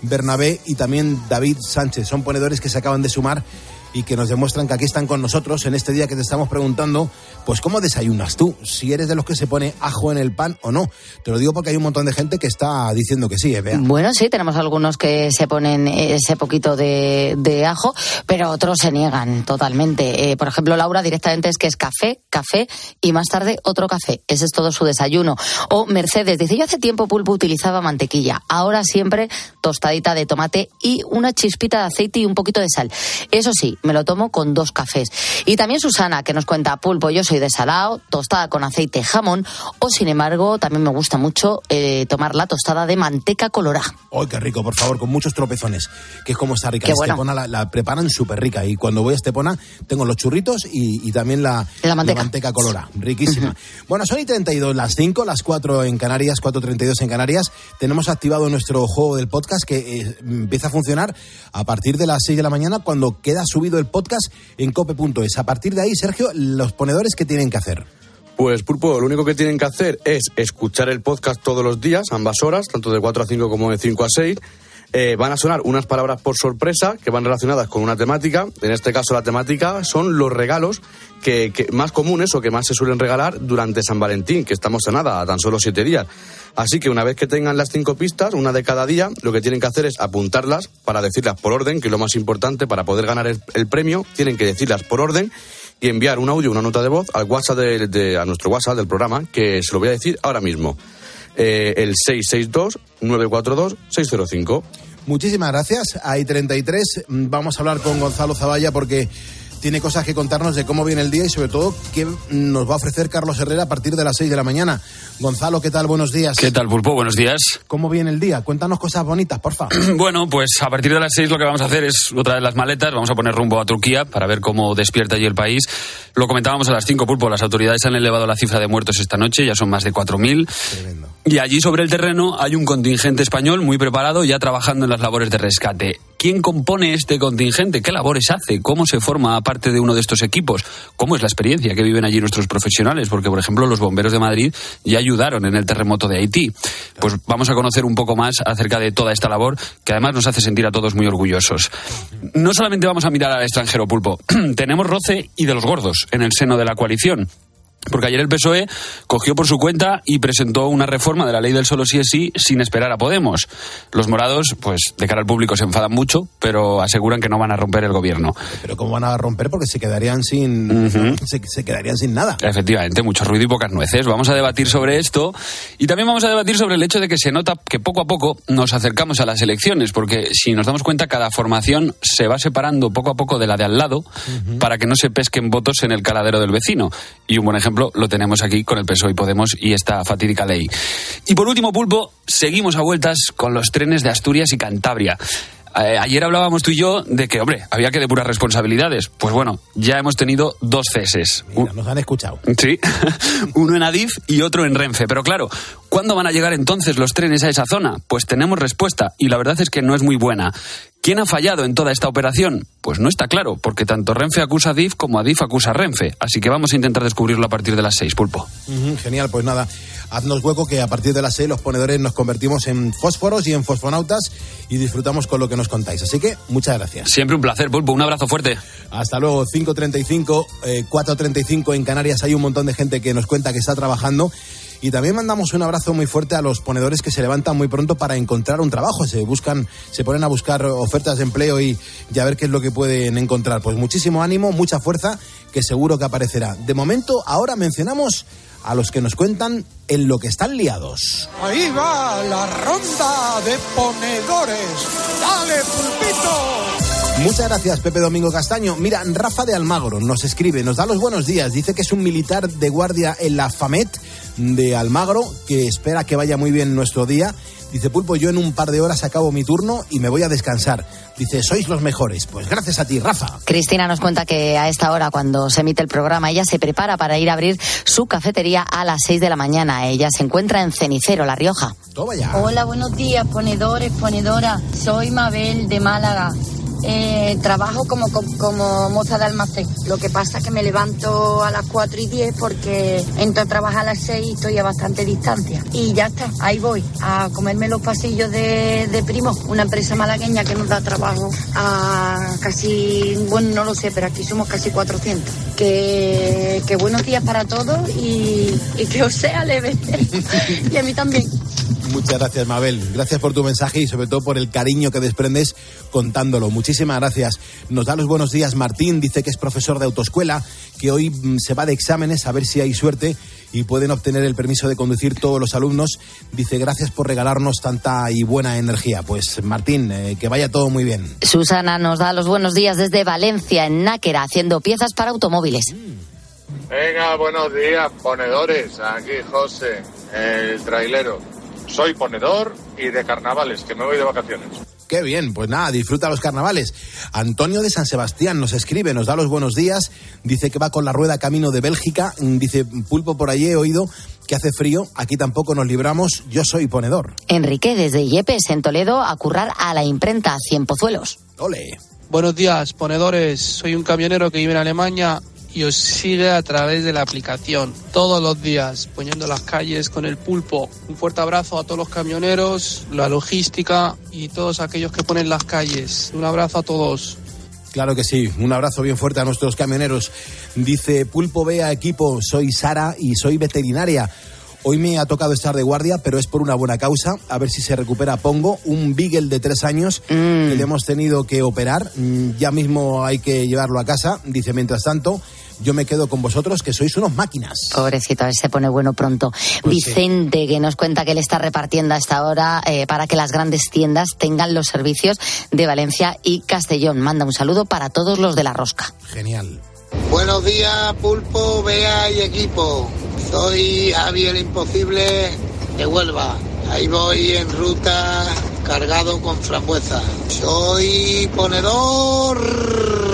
Bernabé y también David Sánchez. Son ponedores que se acaban de sumar y que nos demuestran que aquí están con nosotros en este día que te estamos preguntando, pues cómo desayunas tú, si eres de los que se pone ajo en el pan o no. Te lo digo porque hay un montón de gente que está diciendo que sí, ¿eh?
Bueno, sí, tenemos algunos que se ponen ese poquito de, de ajo, pero otros se niegan totalmente. Eh, por ejemplo, Laura directamente es que es café, café y más tarde otro café. Ese es todo su desayuno. O Mercedes dice, yo hace tiempo pulpo utilizaba mantequilla, ahora siempre tostadita de tomate y una chispita de aceite y un poquito de sal. Eso sí, me lo tomo con dos cafés. Y también Susana, que nos cuenta, pulpo, yo soy de salado, tostada con aceite jamón, o sin embargo, también me gusta mucho eh, tomar la tostada de manteca colorada.
¡Ay, qué rico, por favor, con muchos tropezones! Que es como está rica.
Qué bueno.
Estepona la, la preparan súper rica. Y cuando voy a Estepona, tengo los churritos y, y también la,
La manteca.
colorada. Riquísima. Bueno, son y 32, las 5, las 4 en Canarias, 4.32 en Canarias. Tenemos activado nuestro juego del podcast que eh, empieza a funcionar a partir de las 6 de la mañana cuando queda subido el podcast en cope.es. A partir de ahí, Sergio, los ponedores, ¿qué tienen que hacer?
Pues Pulpo, lo único que tienen que hacer es escuchar el podcast todos los días, ambas horas, tanto de 4 a 5 como de 5 a 6. Eh, van a sonar unas palabras por sorpresa que van relacionadas con una temática. En este caso, la temática son los regalos que, que más comunes o que más se suelen regalar durante San Valentín, que estamos a nada, a tan solo siete días. Así que una vez que tengan las cinco pistas, una de cada día, lo que tienen que hacer es apuntarlas para decirlas por orden, que es lo más importante para poder ganar el, premio. Tienen que decirlas por orden y enviar un audio, una nota de voz al WhatsApp de- a nuestro WhatsApp del programa, que se lo voy a decir ahora mismo. Eh, el 662-942-605.
Muchísimas gracias. Hay 33. Mm, Vamos a hablar con Gonzalo Zavalla porque tiene cosas que contarnos de cómo viene el día y sobre todo qué nos va a ofrecer Carlos Herrera a partir de las 6 de la mañana. Gonzalo, ¿qué tal? Buenos días.
¿Qué tal, Pulpo? Buenos días.
¿Cómo viene el día? Cuéntanos cosas bonitas, porfa.
Bueno, pues a partir de las seis lo que vamos a hacer es otra de las maletas. Vamos a poner rumbo a Turquía para ver cómo despierta allí el país. Lo comentábamos a las cinco, Pulpo. Las autoridades han elevado la cifra de muertos esta noche, ya son más de 4.000. Y allí sobre el terreno hay un contingente español muy preparado, ya trabajando en las labores de rescate. ¿Quién compone este contingente? ¿Qué labores hace? ¿Cómo se forma parte de uno de estos equipos? ¿Cómo es la experiencia que viven allí nuestros profesionales? Porque, por ejemplo, los bomberos de Madrid ya ayudaron en el terremoto de Haití. Pues vamos a conocer un poco más acerca de toda esta labor, que además nos hace sentir a todos muy orgullosos. No solamente vamos a mirar al extranjero, Pulpo. Tenemos roce y de los gordos en el seno de la coalición. Porque ayer el PSOE cogió por su cuenta y presentó una reforma de la ley del solo sí es sí sin esperar a Podemos. Los morados, pues de cara al público se enfadan mucho, pero aseguran que no van a romper el gobierno.
Pero ¿cómo van a romper? Porque se quedarían sin, se, se quedarían sin nada.
Efectivamente, mucho ruido y pocas nueces. Vamos a debatir sobre esto y también vamos a debatir sobre el hecho de que se nota que poco a poco nos acercamos a las elecciones, porque si nos damos cuenta, cada formación se va separando poco a poco de la de al lado para que no se pesquen votos en el caladero del vecino. Y un buen ejemplo lo tenemos aquí con el PSOE y Podemos y esta fatídica ley. Y por último, Pulpo, seguimos a vueltas con los trenes de Asturias y Cantabria. Eh, ayer hablábamos tú y yo de que, hombre, había que depurar responsabilidades. Pues bueno, ya hemos tenido dos ceses.
Mira, nos han escuchado.
Sí, uno en Adif y otro en Renfe. Pero claro, ¿cuándo van a llegar entonces los trenes a esa zona? Pues tenemos respuesta y la verdad es que no es muy buena. ¿Quién ha fallado en toda esta operación? Pues no está claro, porque tanto Renfe acusa a Adif como Adif acusa a Renfe. Así que vamos a intentar descubrirlo a partir de las seis, Pulpo.
Genial, pues nada, haznos hueco que a partir de las 6 los ponedores nos convertimos en fósforos y en fosfonautas y disfrutamos con lo que nos contáis. Así que muchas gracias.
Siempre un placer, Pulpo. Un abrazo fuerte.
Hasta luego, 5.35, eh, 4.35 en Canarias hay un montón de gente que nos cuenta que está trabajando. Y también mandamos un abrazo muy fuerte a los ponedores que se levantan muy pronto para encontrar un trabajo. Se buscan, se ponen a buscar ofertas de empleo y, y a ver qué es lo que pueden encontrar. Pues muchísimo ánimo, mucha fuerza, que seguro que aparecerá. De momento, ahora mencionamos a los que nos cuentan en lo que están liados.
Ahí va la ronda de ponedores. ¡Dale, pulpito!
Muchas gracias, Pepe Domingo Castaño. Mira, Rafa de Almagro nos escribe, nos da los buenos días. Dice que es un militar de guardia en la FAMET de Almagro, que espera que vaya muy bien nuestro día. Dice Pulpo, yo en un par de horas acabo mi turno y me voy a descansar. Dice, sois los mejores. Pues gracias a ti, Rafa.
Cristina nos cuenta que a esta hora, cuando se emite el programa, ella se prepara para ir a abrir su cafetería a las 6 de la mañana. Ella se encuentra en Cenicero, La Rioja.
Toma ya.
Hola, buenos días, ponedores, ponedora. Soy Mabel de Málaga. Eh, trabajo como, como, moza de almacén. Lo que pasa es que me levanto a las 4 y 10 porque entro a trabajar a las 6 y estoy a bastante distancia. Y ya está, ahí voy, a comerme los pasillos de, de Primo, una empresa malagueña que nos da trabajo a casi, bueno, no lo sé, pero aquí somos casi 400. Que, que buenos días para todos y, y que os sea leve. y a mí también.
Muchas gracias, Mabel. Gracias por tu mensaje y sobre todo por el cariño que desprendes contándolo. Gracias. Nos da los buenos días Martín, dice que es profesor de autoescuela, que hoy mm, se va de exámenes a ver si hay suerte y pueden obtener el permiso de conducir todos los alumnos. Dice gracias por regalarnos tanta y buena energía. Pues Martín, eh, que vaya todo muy bien.
Susana nos da los buenos días desde Valencia, en Náquera, haciendo piezas para automóviles.
Venga, buenos días, ponedores. Aquí José, el trailero. Soy ponedor y de carnavales, que me voy de vacaciones.
Qué bien, pues nada, disfruta los carnavales. Antonio de San Sebastián nos escribe, nos da los buenos días, dice que va con la rueda camino de Bélgica, mm, dice Pulpo por allí he oído que hace frío, aquí tampoco nos libramos, yo soy ponedor.
Enrique desde Yepes, en Toledo, a currar a la imprenta Cien Pozuelos.
Ole.
Buenos días, ponedores. Soy un camionero que vive en Alemania y os sigue a través de la aplicación todos los días, poniendo las calles con el pulpo. Un fuerte abrazo a todos los camioneros, la logística y todos aquellos que ponen las calles. Un abrazo a todos.
Claro que sí, un abrazo bien fuerte a nuestros camioneros. Dice Pulpo Bea Equipo, soy Sara y soy veterinaria. Hoy me ha tocado estar de guardia, pero es por una buena causa. A ver si se recupera Pongo, un Beagle de tres años que le hemos tenido que operar. Mm, Ya mismo hay que llevarlo a casa. Dice, mientras tanto, yo me quedo con vosotros, que sois unos máquinas.
Pobrecito, a ver si se pone bueno pronto.
Pues sí.
Vicente, que nos cuenta que él está repartiendo a esta hora eh, para que las grandes tiendas tengan los servicios de Valencia y Castellón. Manda un saludo para todos los de la rosca.
Genial.
Buenos días, Pulpo, Bea y equipo. Soy Javier Imposible de Huelva. Ahí voy en ruta cargado con frambuesa. Soy ponedor.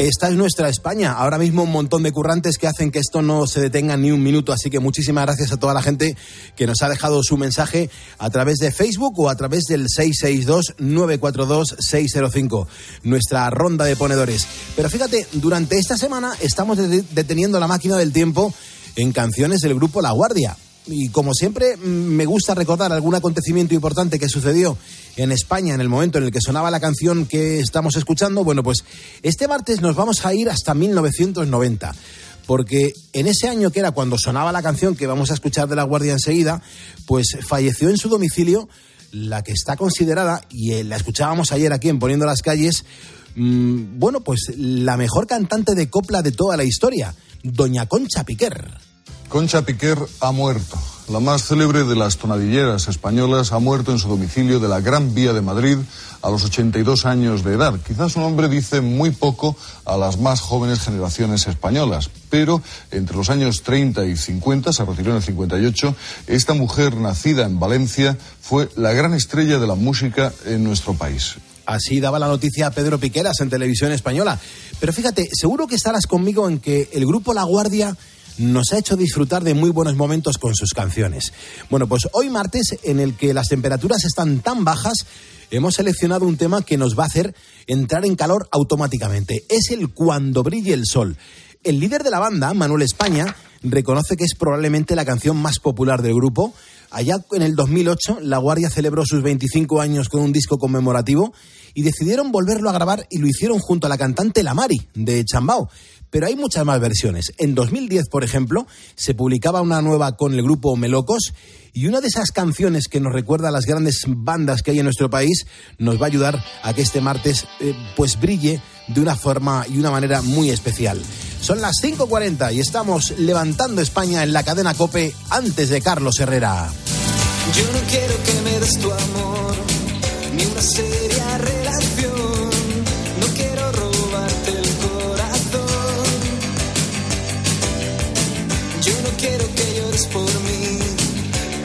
Esta es nuestra España. Ahora mismo un montón de currantes que hacen que esto no se detenga ni un minuto. Así que muchísimas gracias a toda la gente que nos ha dejado su mensaje a través de Facebook o a través del 662-942-605. Nuestra ronda de ponedores. Pero fíjate, durante esta semana estamos de- deteniendo la máquina del tiempo en canciones del grupo La Guardia. Y como siempre, mm, me gusta recordar algún acontecimiento importante que sucedió en España en el momento en el que sonaba la canción que estamos escuchando. Bueno, pues este martes nos vamos a ir hasta 1990. Porque en ese año que era cuando sonaba la canción que vamos a escuchar de La Guardia enseguida, pues falleció en su domicilio la que está considerada, y eh, la escuchábamos ayer aquí en Poniendo las Calles, mm, bueno, pues la mejor cantante de copla de toda la historia, Doña Concha Piquer.
Concha Piquer ha muerto. La más célebre de las tonadilleras españolas ha muerto en su domicilio de la Gran Vía de Madrid a los 82 años de edad. Quizás su nombre dice muy poco a las más jóvenes generaciones españolas, pero entre los años 30 y 50, se retiró en el 58, esta mujer nacida en Valencia fue la gran estrella de la música en nuestro país.
Así daba la noticia Pedro Piqueras en televisión española. Pero fíjate, seguro que estarás conmigo en que el grupo La Guardia nos ha hecho disfrutar de muy buenos momentos con sus canciones. Bueno, pues hoy martes, en el que las temperaturas están tan bajas, hemos seleccionado un tema que nos va a hacer entrar en calor automáticamente. Es el Cuando brille el sol. El líder de la banda, Manuel España, reconoce que es probablemente la canción más popular del grupo. Allá en el 2008, La Guardia celebró sus 25 años con un disco conmemorativo y decidieron volverlo a grabar y lo hicieron junto a la cantante La Mari, de Chambao. Pero hay muchas más versiones. En 2010, por ejemplo, se publicaba una nueva con el grupo Melocos y una de esas canciones que nos recuerda a las grandes bandas que hay en nuestro país nos va a ayudar a que este martes eh, pues brille de una forma y una manera muy especial. Son las 5.40 y estamos levantando España en la cadena Cope antes de Carlos Herrera.
Yo no quiero que me des tu amor, ni una seria relación. Por mí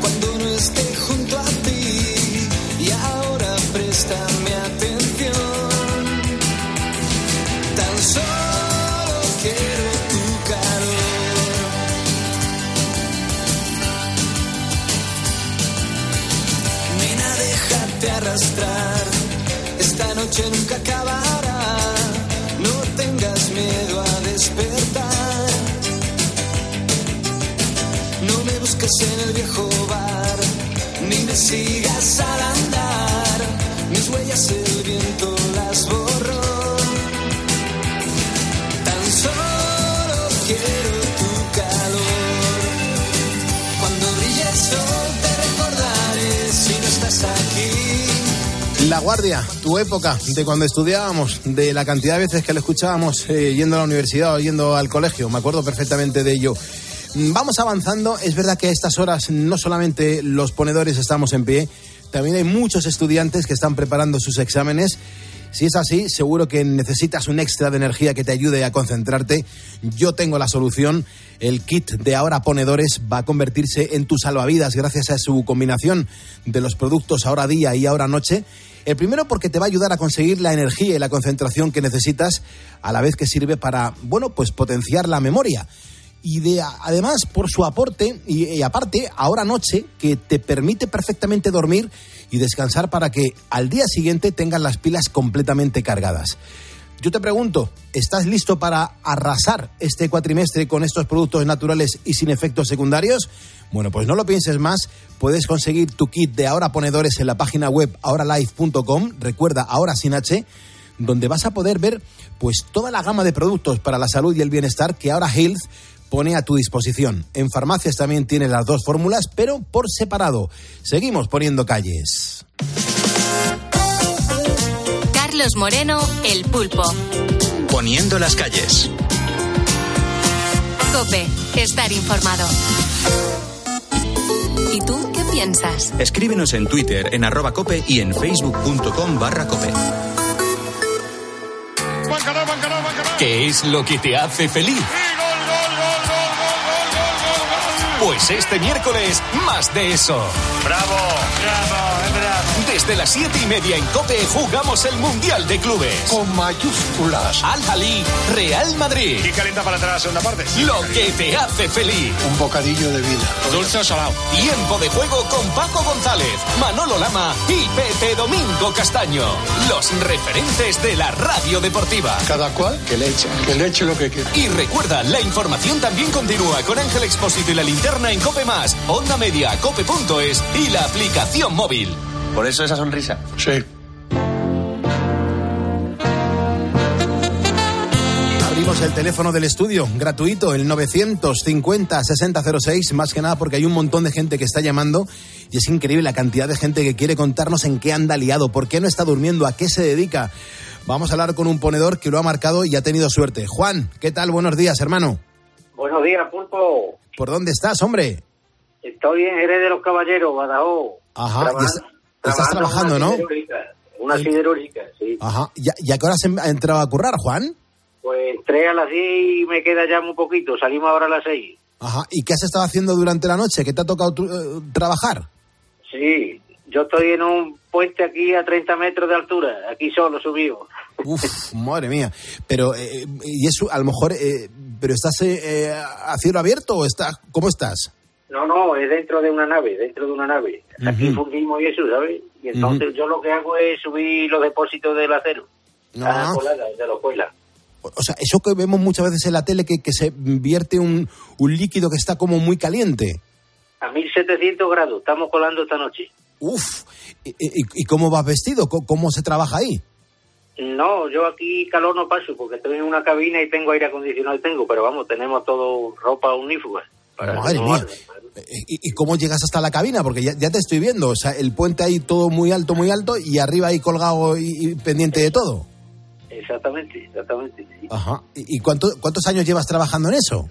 cuando no esté junto a ti. Y ahora préstame atención. Tan solo quiero tu calor. Nena, déjate arrastrar. Esta noche nunca acabará. No tengas miedo a despertar. Busques en el viejo bar, ni me sigas al andar. Mis huellas el viento las borró. Tan solo quiero tu calor. Cuando brille el sol te recordaré si no estás aquí.
La Guardia, tu época, de cuando estudiábamos, de la cantidad de veces que lo escuchábamos eh, yendo a la universidad o yendo al colegio, me acuerdo perfectamente de ello. Mm, Vamos avanzando, es verdad que a estas horas no solamente los ponedores estamos en pie, también hay muchos estudiantes que están preparando sus exámenes. Si es así, seguro que necesitas un extra de energía que te ayude a concentrarte. Yo tengo la solución. El kit de ahora ponedores va a convertirse en tu salvavidas gracias a su combinación de los productos ahora día y ahora noche. El primero porque te va a ayudar a conseguir la energía y la concentración que necesitas, a la vez que sirve para, bueno, pues potenciar la memoria y de, además por su aporte y, y aparte ahora noche que te permite perfectamente dormir y descansar para que al día siguiente tengas las pilas completamente cargadas. Yo te pregunto, ¿estás listo para arrasar este cuatrimestre con estos productos naturales y sin efectos secundarios? Bueno, pues no lo pienses más, puedes conseguir tu kit de ahora ponedores en la página web ahoralife.com, recuerda ahora sin H, donde vas a poder ver pues toda la gama de productos para la salud y el bienestar que ahora Health pone a tu disposición. En farmacias también tienes las dos fórmulas, pero por separado. Seguimos poniendo calles.
Carlos Moreno, El Pulpo.
Poniendo las calles.
Cope, estar informado. ¿Y tú qué piensas?
Escríbenos en Twitter, en arroba cope y en facebook.com barra cope.
¿Qué es lo que te hace feliz? Pues este miércoles, más de eso.
¡Bravo! ¡Bravo!
Desde las siete y media en COPE jugamos el Mundial de Clubes.
Con mayúsculas.
Al Jalí, Real Madrid.
¿Quién calienta para entrar a la segunda parte?
Lo que te hace feliz.
Un bocadillo de vida.
Dulce o salado. Tiempo de juego con Paco González, Manolo Lama y Pepe Domingo Castaño. Los referentes de la radio deportiva.
Cada cual que le eche. Que le eche lo que quiera.
Y recuerda, la información también continúa con Ángel Expósito y la linterna en Cope Más, Onda Media, Cope.es y la aplicación móvil.
Por eso esa sonrisa.
Sí.
Abrimos el teléfono del estudio, gratuito, el 950-6006, más que nada porque hay un montón de gente que está llamando y es increíble la cantidad de gente que quiere contarnos en qué anda liado, por qué no está durmiendo, a qué se dedica. Vamos a hablar con un ponedor que lo ha marcado y ha tenido suerte. Juan, ¿qué tal? Buenos días, hermano.
Buenos días, Pulpo.
¿Por dónde estás, hombre?
Estoy en Jerez de los Caballeros, Badajoz.
Ajá, y está- estás trabajando,
una
¿no?
siderúrgica, Una siderúrgica, sí.
Ajá. ¿Ya, ya qué hora se ha entrado a currar, Juan?
Pues entré a las 10 y me queda ya muy poquito. Salimos ahora a las 6.
Ajá. ¿Y qué has estado haciendo durante la noche? ¿Qué te ha tocado eh, trabajar?
Sí, yo estoy en un puente aquí a 30 metros de altura. Aquí solo subido.
Uf, madre mía. Pero, eh, y eso, a lo mejor, eh, ¿pero estás eh, eh, a cielo abierto o estás, cómo estás?
No, no, es dentro de una nave, dentro de una nave. Aquí fundimos y eso, ¿sabes? Y entonces yo lo que hago es subir los depósitos del acero. A
Ah.
la colada, de la escuela.
O sea, eso que vemos muchas veces en la tele, que, que se vierte un, un líquido que está como muy caliente.
A 1700 grados, estamos colando esta noche.
Uf, ¿y, y- y cómo vas vestido? ¿Cómo, cómo se trabaja ahí?
No, yo aquí calor no paso porque estoy en una cabina y tengo aire acondicionado y tengo, pero vamos, tenemos todo ropa unífuga.
Madre
no
mía. ¿Y, y cómo llegas hasta la cabina? Porque ya, ya te estoy viendo. O sea, el puente ahí todo muy alto, muy alto, y arriba ahí colgado y, y pendiente de todo.
Exactamente, exactamente. sí.
Ajá. ¿Y, y cuánto- cuántos años llevas trabajando en eso?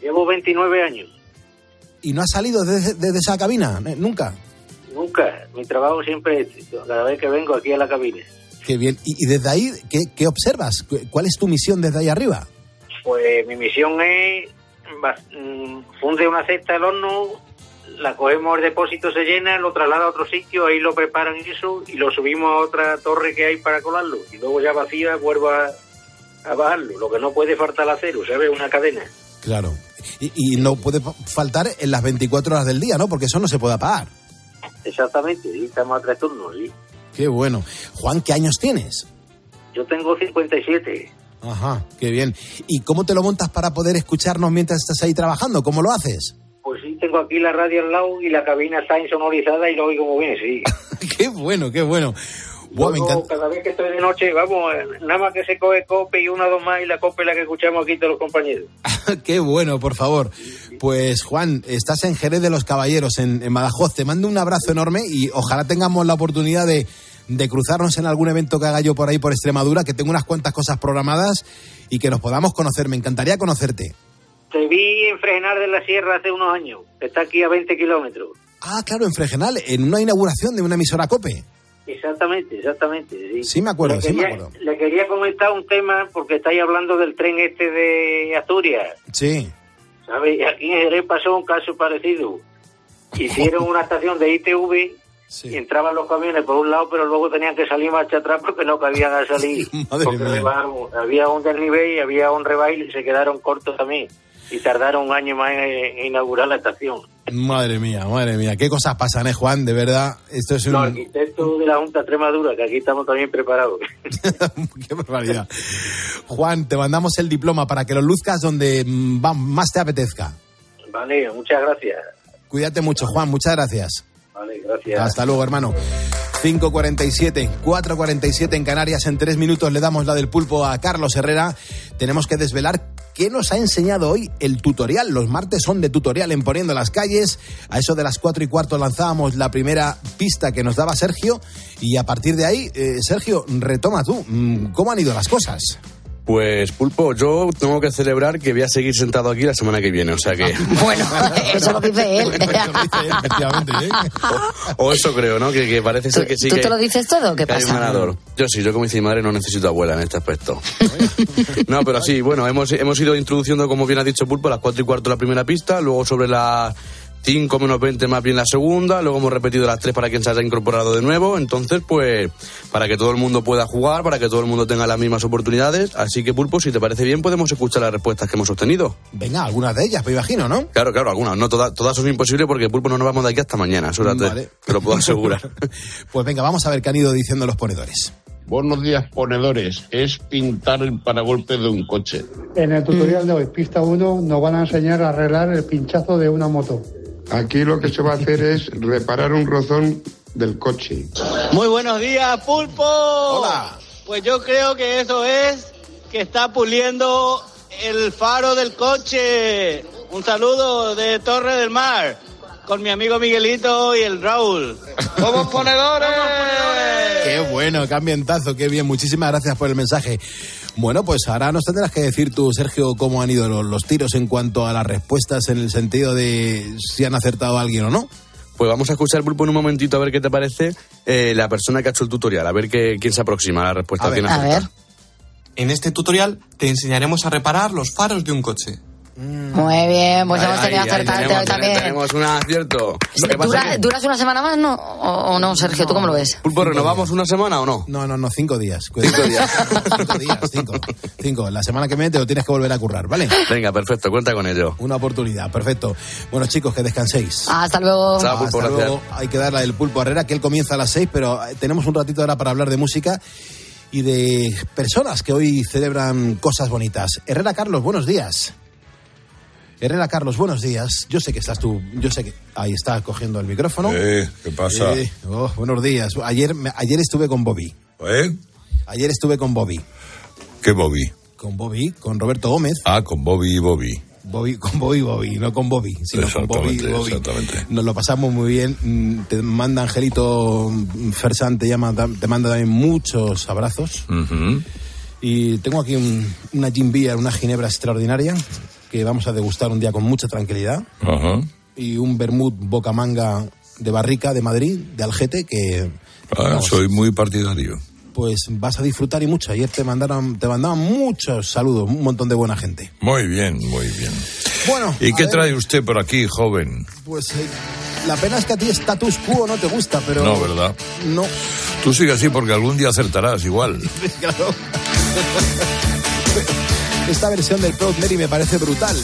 Llevo 29 años,
¿Y no has salido desde desde esa cabina? ¿Nunca?
nunca. Mi trabajo siempre es cada vez que vengo aquí a la cabina.
Qué bien. ¿Y, y desde ahí qué, qué observas? ¿Cu- ¿Cuál es tu misión desde ahí arriba?
Pues mi misión es mm, funde una cesta al horno, la cogemos el depósito, se llena, lo traslada a otro sitio, ahí lo preparan y eso, y lo subimos a otra torre que hay para colarlo. Y luego ya vacía, vuelvo a, a bajarlo. Lo que no puede faltar acero, ¿sabes? Una cadena.
Claro. Y, y no puede fa- faltar en las 24 horas del día, ¿no? Porque eso no se puede apagar.
Exactamente, sí, estamos a tres turnos, sí.
Qué bueno. Juan, ¿qué años tienes?
Yo tengo 57.
Ajá, qué bien. ¿Y cómo te lo montas para poder escucharnos mientras estás ahí trabajando? ¿Cómo lo haces?
Pues sí, tengo aquí la radio al lado y la cabina está insonorizada y lo oigo muy bien, sí.
qué bueno, qué bueno. Buah, me encanta.
cada vez que estoy de noche, vamos, nada más que se coge cope y una o dos más y la cope es la que escuchamos aquí todos los compañeros.
Qué bueno, por favor. Pues Juan, estás en Jerez de los Caballeros, en, en Badajoz. Te mando un abrazo enorme y ojalá tengamos la oportunidad de, de cruzarnos en algún evento que haga yo por ahí por Extremadura, que tengo unas cuantas cosas programadas y que nos podamos conocer. Me encantaría conocerte.
Te vi en Fregenar de la Sierra hace unos años. Está aquí a 20 kilómetros.
Ah, claro, en Fregenal, en una inauguración de una emisora COPE.
Exactamente, exactamente. Sí,
Sí, me acuerdo,
le
sí me acuerdo.
Le quería comentar un tema porque estáis hablando del tren este de Asturias.
Sí.
¿Sabes? Aquí en Jerez pasó un caso parecido. Hicieron una estación de ITV y entraban los camiones por un lado, pero luego tenían que salir marcha atrás porque no cabían a salir.
Madre
porque había un desnivel y había un rebaile y se quedaron cortos también. Y tardaron un año más en, en inaugurar la estación.
Madre mía, madre mía. Qué cosas pasan, ¿eh, Juan? De verdad, esto es un...
Los arquitectos de la Junta Extremadura, que aquí estamos también preparados.
Qué barbaridad. Juan, te mandamos el diploma para que lo luzcas donde mm, más te apetezca.
vale, muchas gracias.
Cuídate mucho, Juan. Muchas gracias.
Vale, gracias.
Hasta luego, hermano. 5.47, 4.47 en Canarias. En tres minutos le damos la del pulpo a Carlos Herrera. Tenemos que desvelar qué nos ha enseñado hoy el tutorial. Los martes son de tutorial en Poniendo las Calles. A eso de las cuatro y cuarto lanzábamos la primera pista que nos daba Sergio. Y a partir de ahí, eh, Sergio, retoma tú. Mm, ¿Cómo han ido las cosas?
Pues, Pulpo, yo tengo que celebrar que voy a seguir sentado aquí la semana que viene, o sea que...
Bueno, eso lo dice él.
o eso creo, ¿no? Que, que parece ser que sí
¿Tú
que...
te lo dices todo? o ¿Qué
que hay un
pasa?
ganador. Yo sí, yo como dice mi madre no necesito abuela en este aspecto. no, pero sí, bueno, hemos, hemos ido introduciendo, como bien ha dicho Pulpo, a las 4 y cuarto la primera pista, luego sobre las 5 menos 20 más bien la segunda, luego hemos repetido las 3 para quien se haya incorporado de nuevo, entonces pues para que todo el mundo pueda jugar, para que todo el mundo tenga las mismas oportunidades, así que Pulpo, si te parece bien, podemos escuchar las respuestas que hemos obtenido.
Venga, algunas de ellas, me imagino, ¿no?
Claro, claro, algunas, no todas, todas son imposibles porque Pulpo no nos vamos de aquí hasta mañana, eso te,
Vale.
te lo puedo asegurar.
Pues venga, vamos a ver qué han ido diciendo los ponedores.
Buenos días, ponedores. Es pintar el paragolpe de un coche.
En el tutorial de hoy, pista 1, nos van a enseñar a arreglar el pinchazo de una moto.
Aquí lo que se va a hacer es reparar un rozón del coche.
Muy buenos días, Pulpo. Hola. Pues yo creo que eso es que está puliendo el faro del coche. Un saludo de Torre del Mar con mi amigo Miguelito y el Raúl. ¡Somos ponedores!
Qué bueno, qué ambientazo, qué bien. Muchísimas gracias por el mensaje. Bueno, pues ahora nos tendrás que decir tú, Sergio, cómo han ido los, los tiros en cuanto a las respuestas en el sentido de si han acertado a alguien o no.
Pues vamos a escuchar, Pulpo, en un momentito a ver qué te parece eh, la persona que ha hecho el tutorial, a ver qué, quién se aproxima a la respuesta.
A A ver. En este tutorial te enseñaremos a reparar los faros de un coche.
Muy bien, pues
Ahí,
hemos tenido
ahí, ahí
acertarte
tenemos,
hoy también.
Tenemos un acierto.
¿Dura- ¿Duras una semana más no? ¿O, o no, Sergio? ¿Tú cómo lo ves?
Pulpo, ¿renovamos una semana o no?
No, no, no, cinco días. Cinco días. cinco días, cinco. Cinco. La semana que viene te lo tienes que volver a currar, ¿vale?
Venga, perfecto, cuenta con ello.
Una oportunidad, perfecto. Bueno, chicos, que descanséis.
Hasta luego.
Chao, Pulpo,
Hasta
gracias.
luego. Hay que darle el pulpo a Herrera, que él comienza a las seis, pero eh, tenemos un ratito ahora para hablar de música y de personas que hoy celebran cosas bonitas. Herrera Carlos, buenos días. Herrera Carlos, buenos días. Yo sé que estás tú, yo sé que ahí está cogiendo el micrófono.
Eh, ¿qué pasa?
Eh, oh, buenos días. Ayer, ayer estuve con Bobby.
¿Eh?
Ayer estuve con Bobby.
¿Qué Bobby?
Con Bobby, con Roberto Gómez.
Ah, con Bobby y Bobby.
Bobby, con Bobby Bobby, no con Bobby, sino con Bobby Bobby.
exactamente.
Nos lo pasamos muy bien. Mm, Te manda Angelito mm, Fersan, te, llama, te manda también muchos abrazos. Y tengo aquí un- una gin beer, una ginebra extraordinaria que vamos a degustar un día con mucha tranquilidad.
Ajá.
Y un vermut bocamanga de barrica de Madrid, de Algete, que
Ah, soy muy partidario.
pues vas a disfrutar y mucho. Ayer te mandaron, te mandaban muchos saludos, un montón de buena gente.
Muy bien, muy bien.
Bueno,
¿Y qué
ver,
trae usted por aquí, joven?
Pues eh, la pena es que a ti status quo no te gusta, pero
No, ¿verdad?
no.
Tú sigue así porque algún día acertarás igual.
Claro. Esta versión del Proud Mary me parece brutal.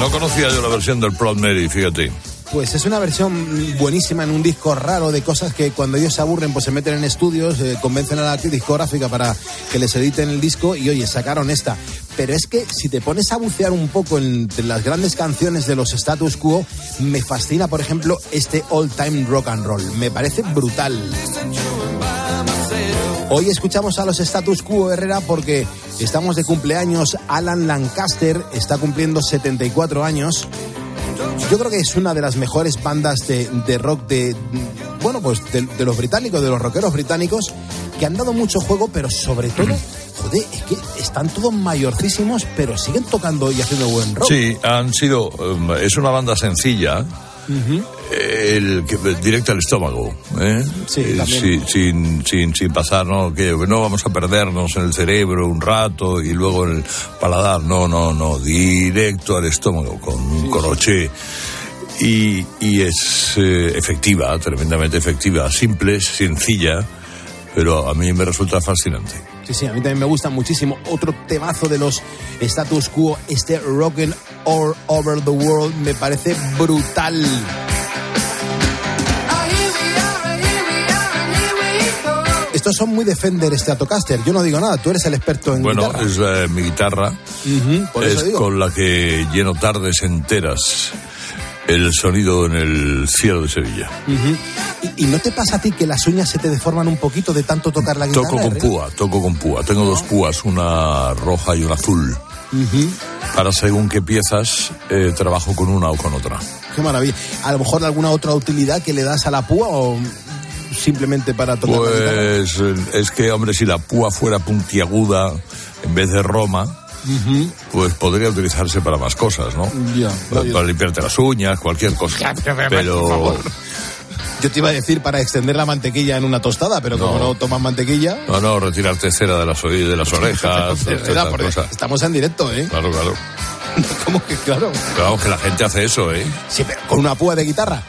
No conocía yo la versión del Proud Mary, fíjate.
Pues es una versión buenísima en un disco raro de cosas que cuando ellos se aburren pues se meten en estudios, eh, convencen a la discográfica para que les editen el disco y oye, sacaron esta. Pero es que si te pones a bucear un poco entre las grandes canciones de los status quo, me fascina por ejemplo este All Time Rock and Roll. Me parece brutal. Hoy escuchamos a los status quo Herrera porque estamos de cumpleaños. Alan Lancaster está cumpliendo 74 años. Yo creo que es una de las mejores bandas de, de rock de, bueno, pues de, de los británicos, de los rockeros británicos, que han dado mucho juego, pero sobre todo, joder, es que están todos mayorcísimos, pero siguen tocando y haciendo buen rock.
Sí, han sido. um, es una banda sencilla. El, que, directo al estómago, ¿eh?
Sí,
Eh, sí, sin, sin, sin pasar, ¿no? Que no vamos a perdernos en el cerebro un rato y luego en el paladar, no, no, no, directo al estómago, con un croché. Y, y es eh, efectiva, tremendamente efectiva, simple, sencilla, pero a mí me resulta fascinante.
Sí, sí, a mí también me gusta muchísimo. Otro temazo de los status quo, este Rockin' All Over the World, me parece brutal. Estos son muy Defender Stratocaster. Yo no digo nada, tú eres el experto en
Bueno,
guitarra.
es eh, mi guitarra,
Ujú, por eso
es
digo.
con la que lleno tardes enteras el sonido en el cielo de Sevilla.
¿Y, y no te pasa a ti que las uñas se te deforman un poquito de tanto tocar la guitarra?
Toco con púa, toco con púa. Tengo dos púas, una roja y una azul. Para según qué piezas eh, trabajo con una o con otra.
Qué maravilla. A lo mejor alguna otra utilidad que le das a la púa o simplemente para tocar la guitarra.
Pues eh, es que, hombre, si la púa fuera puntiaguda en vez de Roma, Pues podría utilizarse para más cosas, ¿no?
Ya,
Para, limpiarte las uñas, cualquier cosa. Pero.
Yo te iba a decir para extender la mantequilla en una tostada, pero como no tomas mantequilla.
no, no, retirarte cera de las, de las orejas,
estamos en directo, ¿eh?
Claro, claro.
¿Cómo que claro?
Pero vamos, que la gente hace eso, ¿eh?
Sí, pero con una púa de guitarra.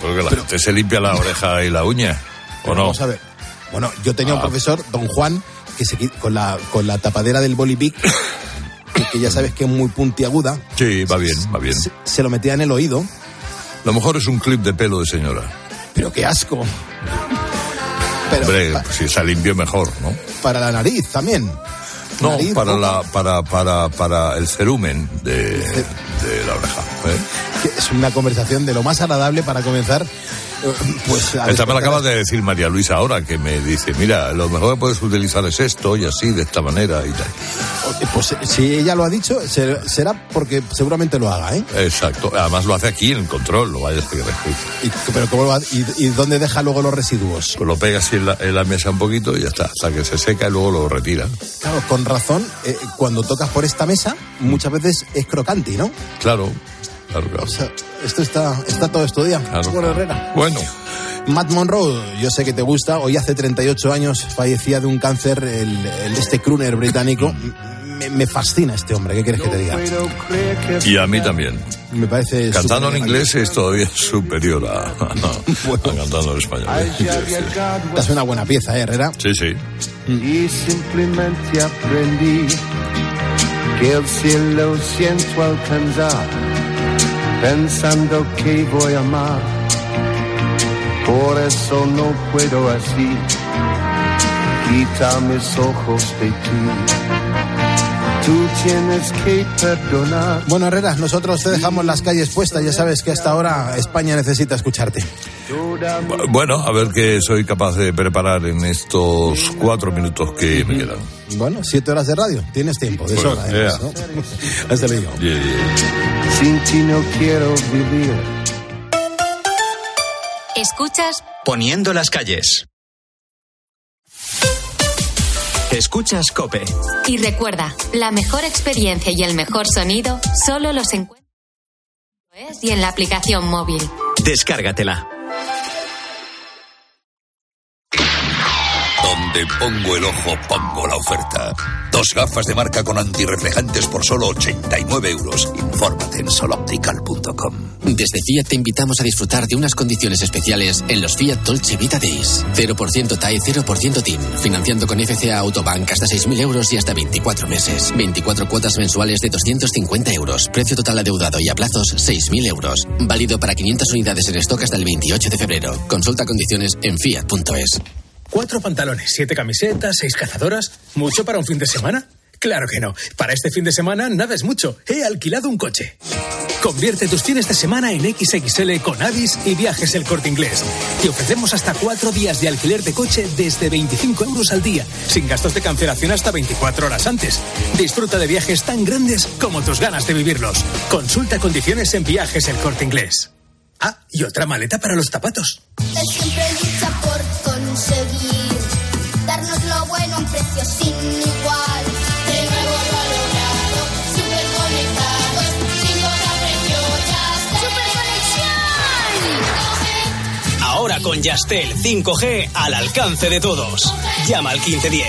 Porque la gente se limpia la oreja y la uña. ¿O
Pero
no?
Vamos a ver. Bueno, yo tenía un
Ah.
profesor, don Juan, que se con la con la tapadera del bolivic, que, que ya sabes que es muy puntiaguda,
Sí, va bien, va bien.
se, se lo metía en el oído.
Lo mejor es un clip de pelo de señora.
Pero qué asco. Pero
Hombre, si está limpio mejor, ¿no?
para la nariz también.
No,
Nariz,
para,
boca.
la, para, para, para el cerumen de, de la oreja. ¿eh?
Es una conversación de lo más agradable para comenzar. eh, Pues a
Esta me la acaba de decir María Luisa ahora, que me dice, mira, lo mejor que puedes utilizar es esto y así, de esta manera y tal.
Pues eh, si ella lo ha dicho, ser- será porque seguramente lo haga, ¿eh?
Exacto. Además lo hace aquí en el control, lo vayas a creer.
Y, pero ¿cómo lo y, y dónde deja luego los residuos?
Pues lo pegas así en la, en la mesa un poquito y ya está, hasta que se seca y luego lo retira.
Claro, con razón, eh, cuando tocas por esta mesa, muchas veces es crocante, ¿no?
Claro, claro.
O sea, esto está, está todo estudiado.
Claro.
Bueno, Herrera.
Bueno,
Matt Monroe, yo sé que te gusta. Hoy hace 38 años fallecía de un cáncer el, el- este crooner británico. Me, me fascina este hombre, ¿qué quieres que te diga?
y a mí también.
Me parece...
Cantando en inglés es todavía superior a, a cantando en español. Sí, sí.
elegante. Es una buena pieza, ¿eh, Herrera?
Sí, sí.
Y simplemente aprendí que el cielo siento alcanzar, pensando que voy a amar. Por eso no puedo así, quita mis ojos de ti. Tú tienes que perdonar.
Bueno, Herrera, nosotros te dejamos las calles puestas. Ya sabes que hasta ahora España necesita escucharte.
Bueno, a ver qué soy capaz de preparar en estos cuatro minutos que me quedan.
Bueno, siete horas de radio. Tienes tiempo, de
Bueno,
sobra. además,
yeah.
¿no? Hasta luego.
Yeah, yeah.
Sin ti no quiero vivir.
Escuchas
Poniendo las calles. Escuchas Cope.
y recuerda, la mejor experiencia y el mejor sonido solo los encuentras y en la aplicación móvil.
Descárgatela.
Donde pongo el ojo, pongo la oferta. Dos gafas de marca con antirreflejantes por solo 89 euros. Infórmate en soloptical.com.
Desde Fiat te invitamos a disfrutar de unas condiciones especiales en los Fiat Dolce Vita Days. 0% TAE, 0% TIN. Financiando con FCA Autobank hasta 6.000 euros y hasta 24 meses. 24 cuotas mensuales de 250 euros. Precio total adeudado y a plazos 6.000 euros. Válido para 500 unidades en stock hasta el 28 de febrero. Consulta condiciones en fiat.es.
Cuatro pantalones, siete camisetas, seis cazadoras. ¿Mucho para un fin de semana? Claro que no. Para este fin de semana nada es mucho. He alquilado un coche. Convierte tus fines de semana en XXL con Avis y Viajes El Corte Inglés. Te ofrecemos hasta cuatro días de alquiler de coche desde 25 euros al día, sin gastos de cancelación hasta 24 horas antes. Disfruta de viajes tan grandes como tus ganas de vivirlos. Consulta condiciones en Viajes El Corte Inglés. Ah, y otra maleta para los zapatos.
Conseguir darnos lo bueno a un precio sin igual. De nuevo valorado, super conectados, sin precio ya está.
Ahora con Yastel 5G al alcance de todos. Llama al 1510.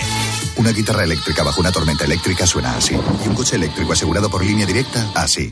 Una guitarra eléctrica bajo una tormenta eléctrica suena así. Y un coche eléctrico asegurado por línea directa, así.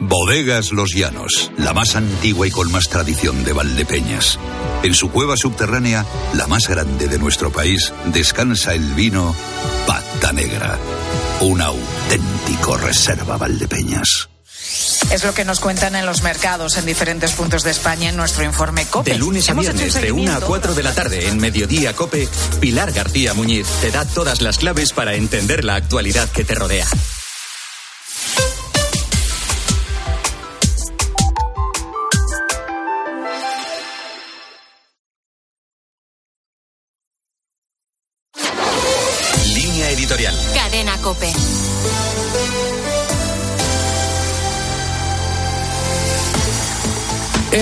Bodegas Los Llanos, la más antigua y con más tradición de Valdepeñas. En su cueva subterránea, la más grande de nuestro país, descansa el vino Pata Negra, un auténtico reserva Valdepeñas.
Es lo que nos cuentan en los mercados en diferentes puntos de España en nuestro informe COPE.
De lunes a viernes, de 1 a
seguimiento.
4 de la tarde, en Mediodía Cope, Pilar García Muñiz te da todas las claves para entender la actualidad que te rodea.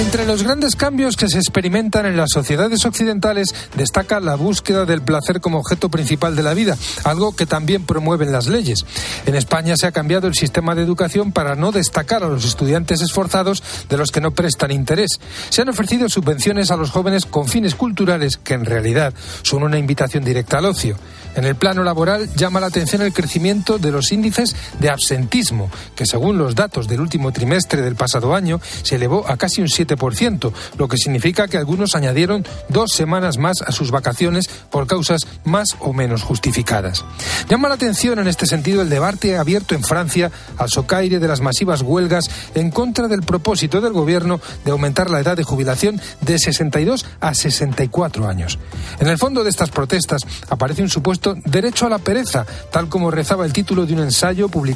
Entre los grandes cambios que se experimentan en las sociedades occidentales destaca la búsqueda del placer como objeto principal de la vida, algo que también promueven las leyes. En España se ha cambiado el sistema de educación para no destacar a los estudiantes esforzados de los que no prestan interés. Se han ofrecido subvenciones a los jóvenes con fines culturales que en realidad son una invitación directa al ocio. En el plano laboral llama la atención el crecimiento de los índices de absentismo, que según los datos del último trimestre del pasado año se elevó a casi un 7%, lo que significa que algunos añadieron dos semanas más a sus vacaciones por causas más o menos justificadas. Llama la atención en este sentido el debate abierto en Francia al socaire de las masivas huelgas en contra del propósito del gobierno de aumentar la edad de jubilación de 62 a 64 años. En el fondo de estas protestas aparece un supuesto derecho a la pereza, tal como rezaba el título de un ensayo publicado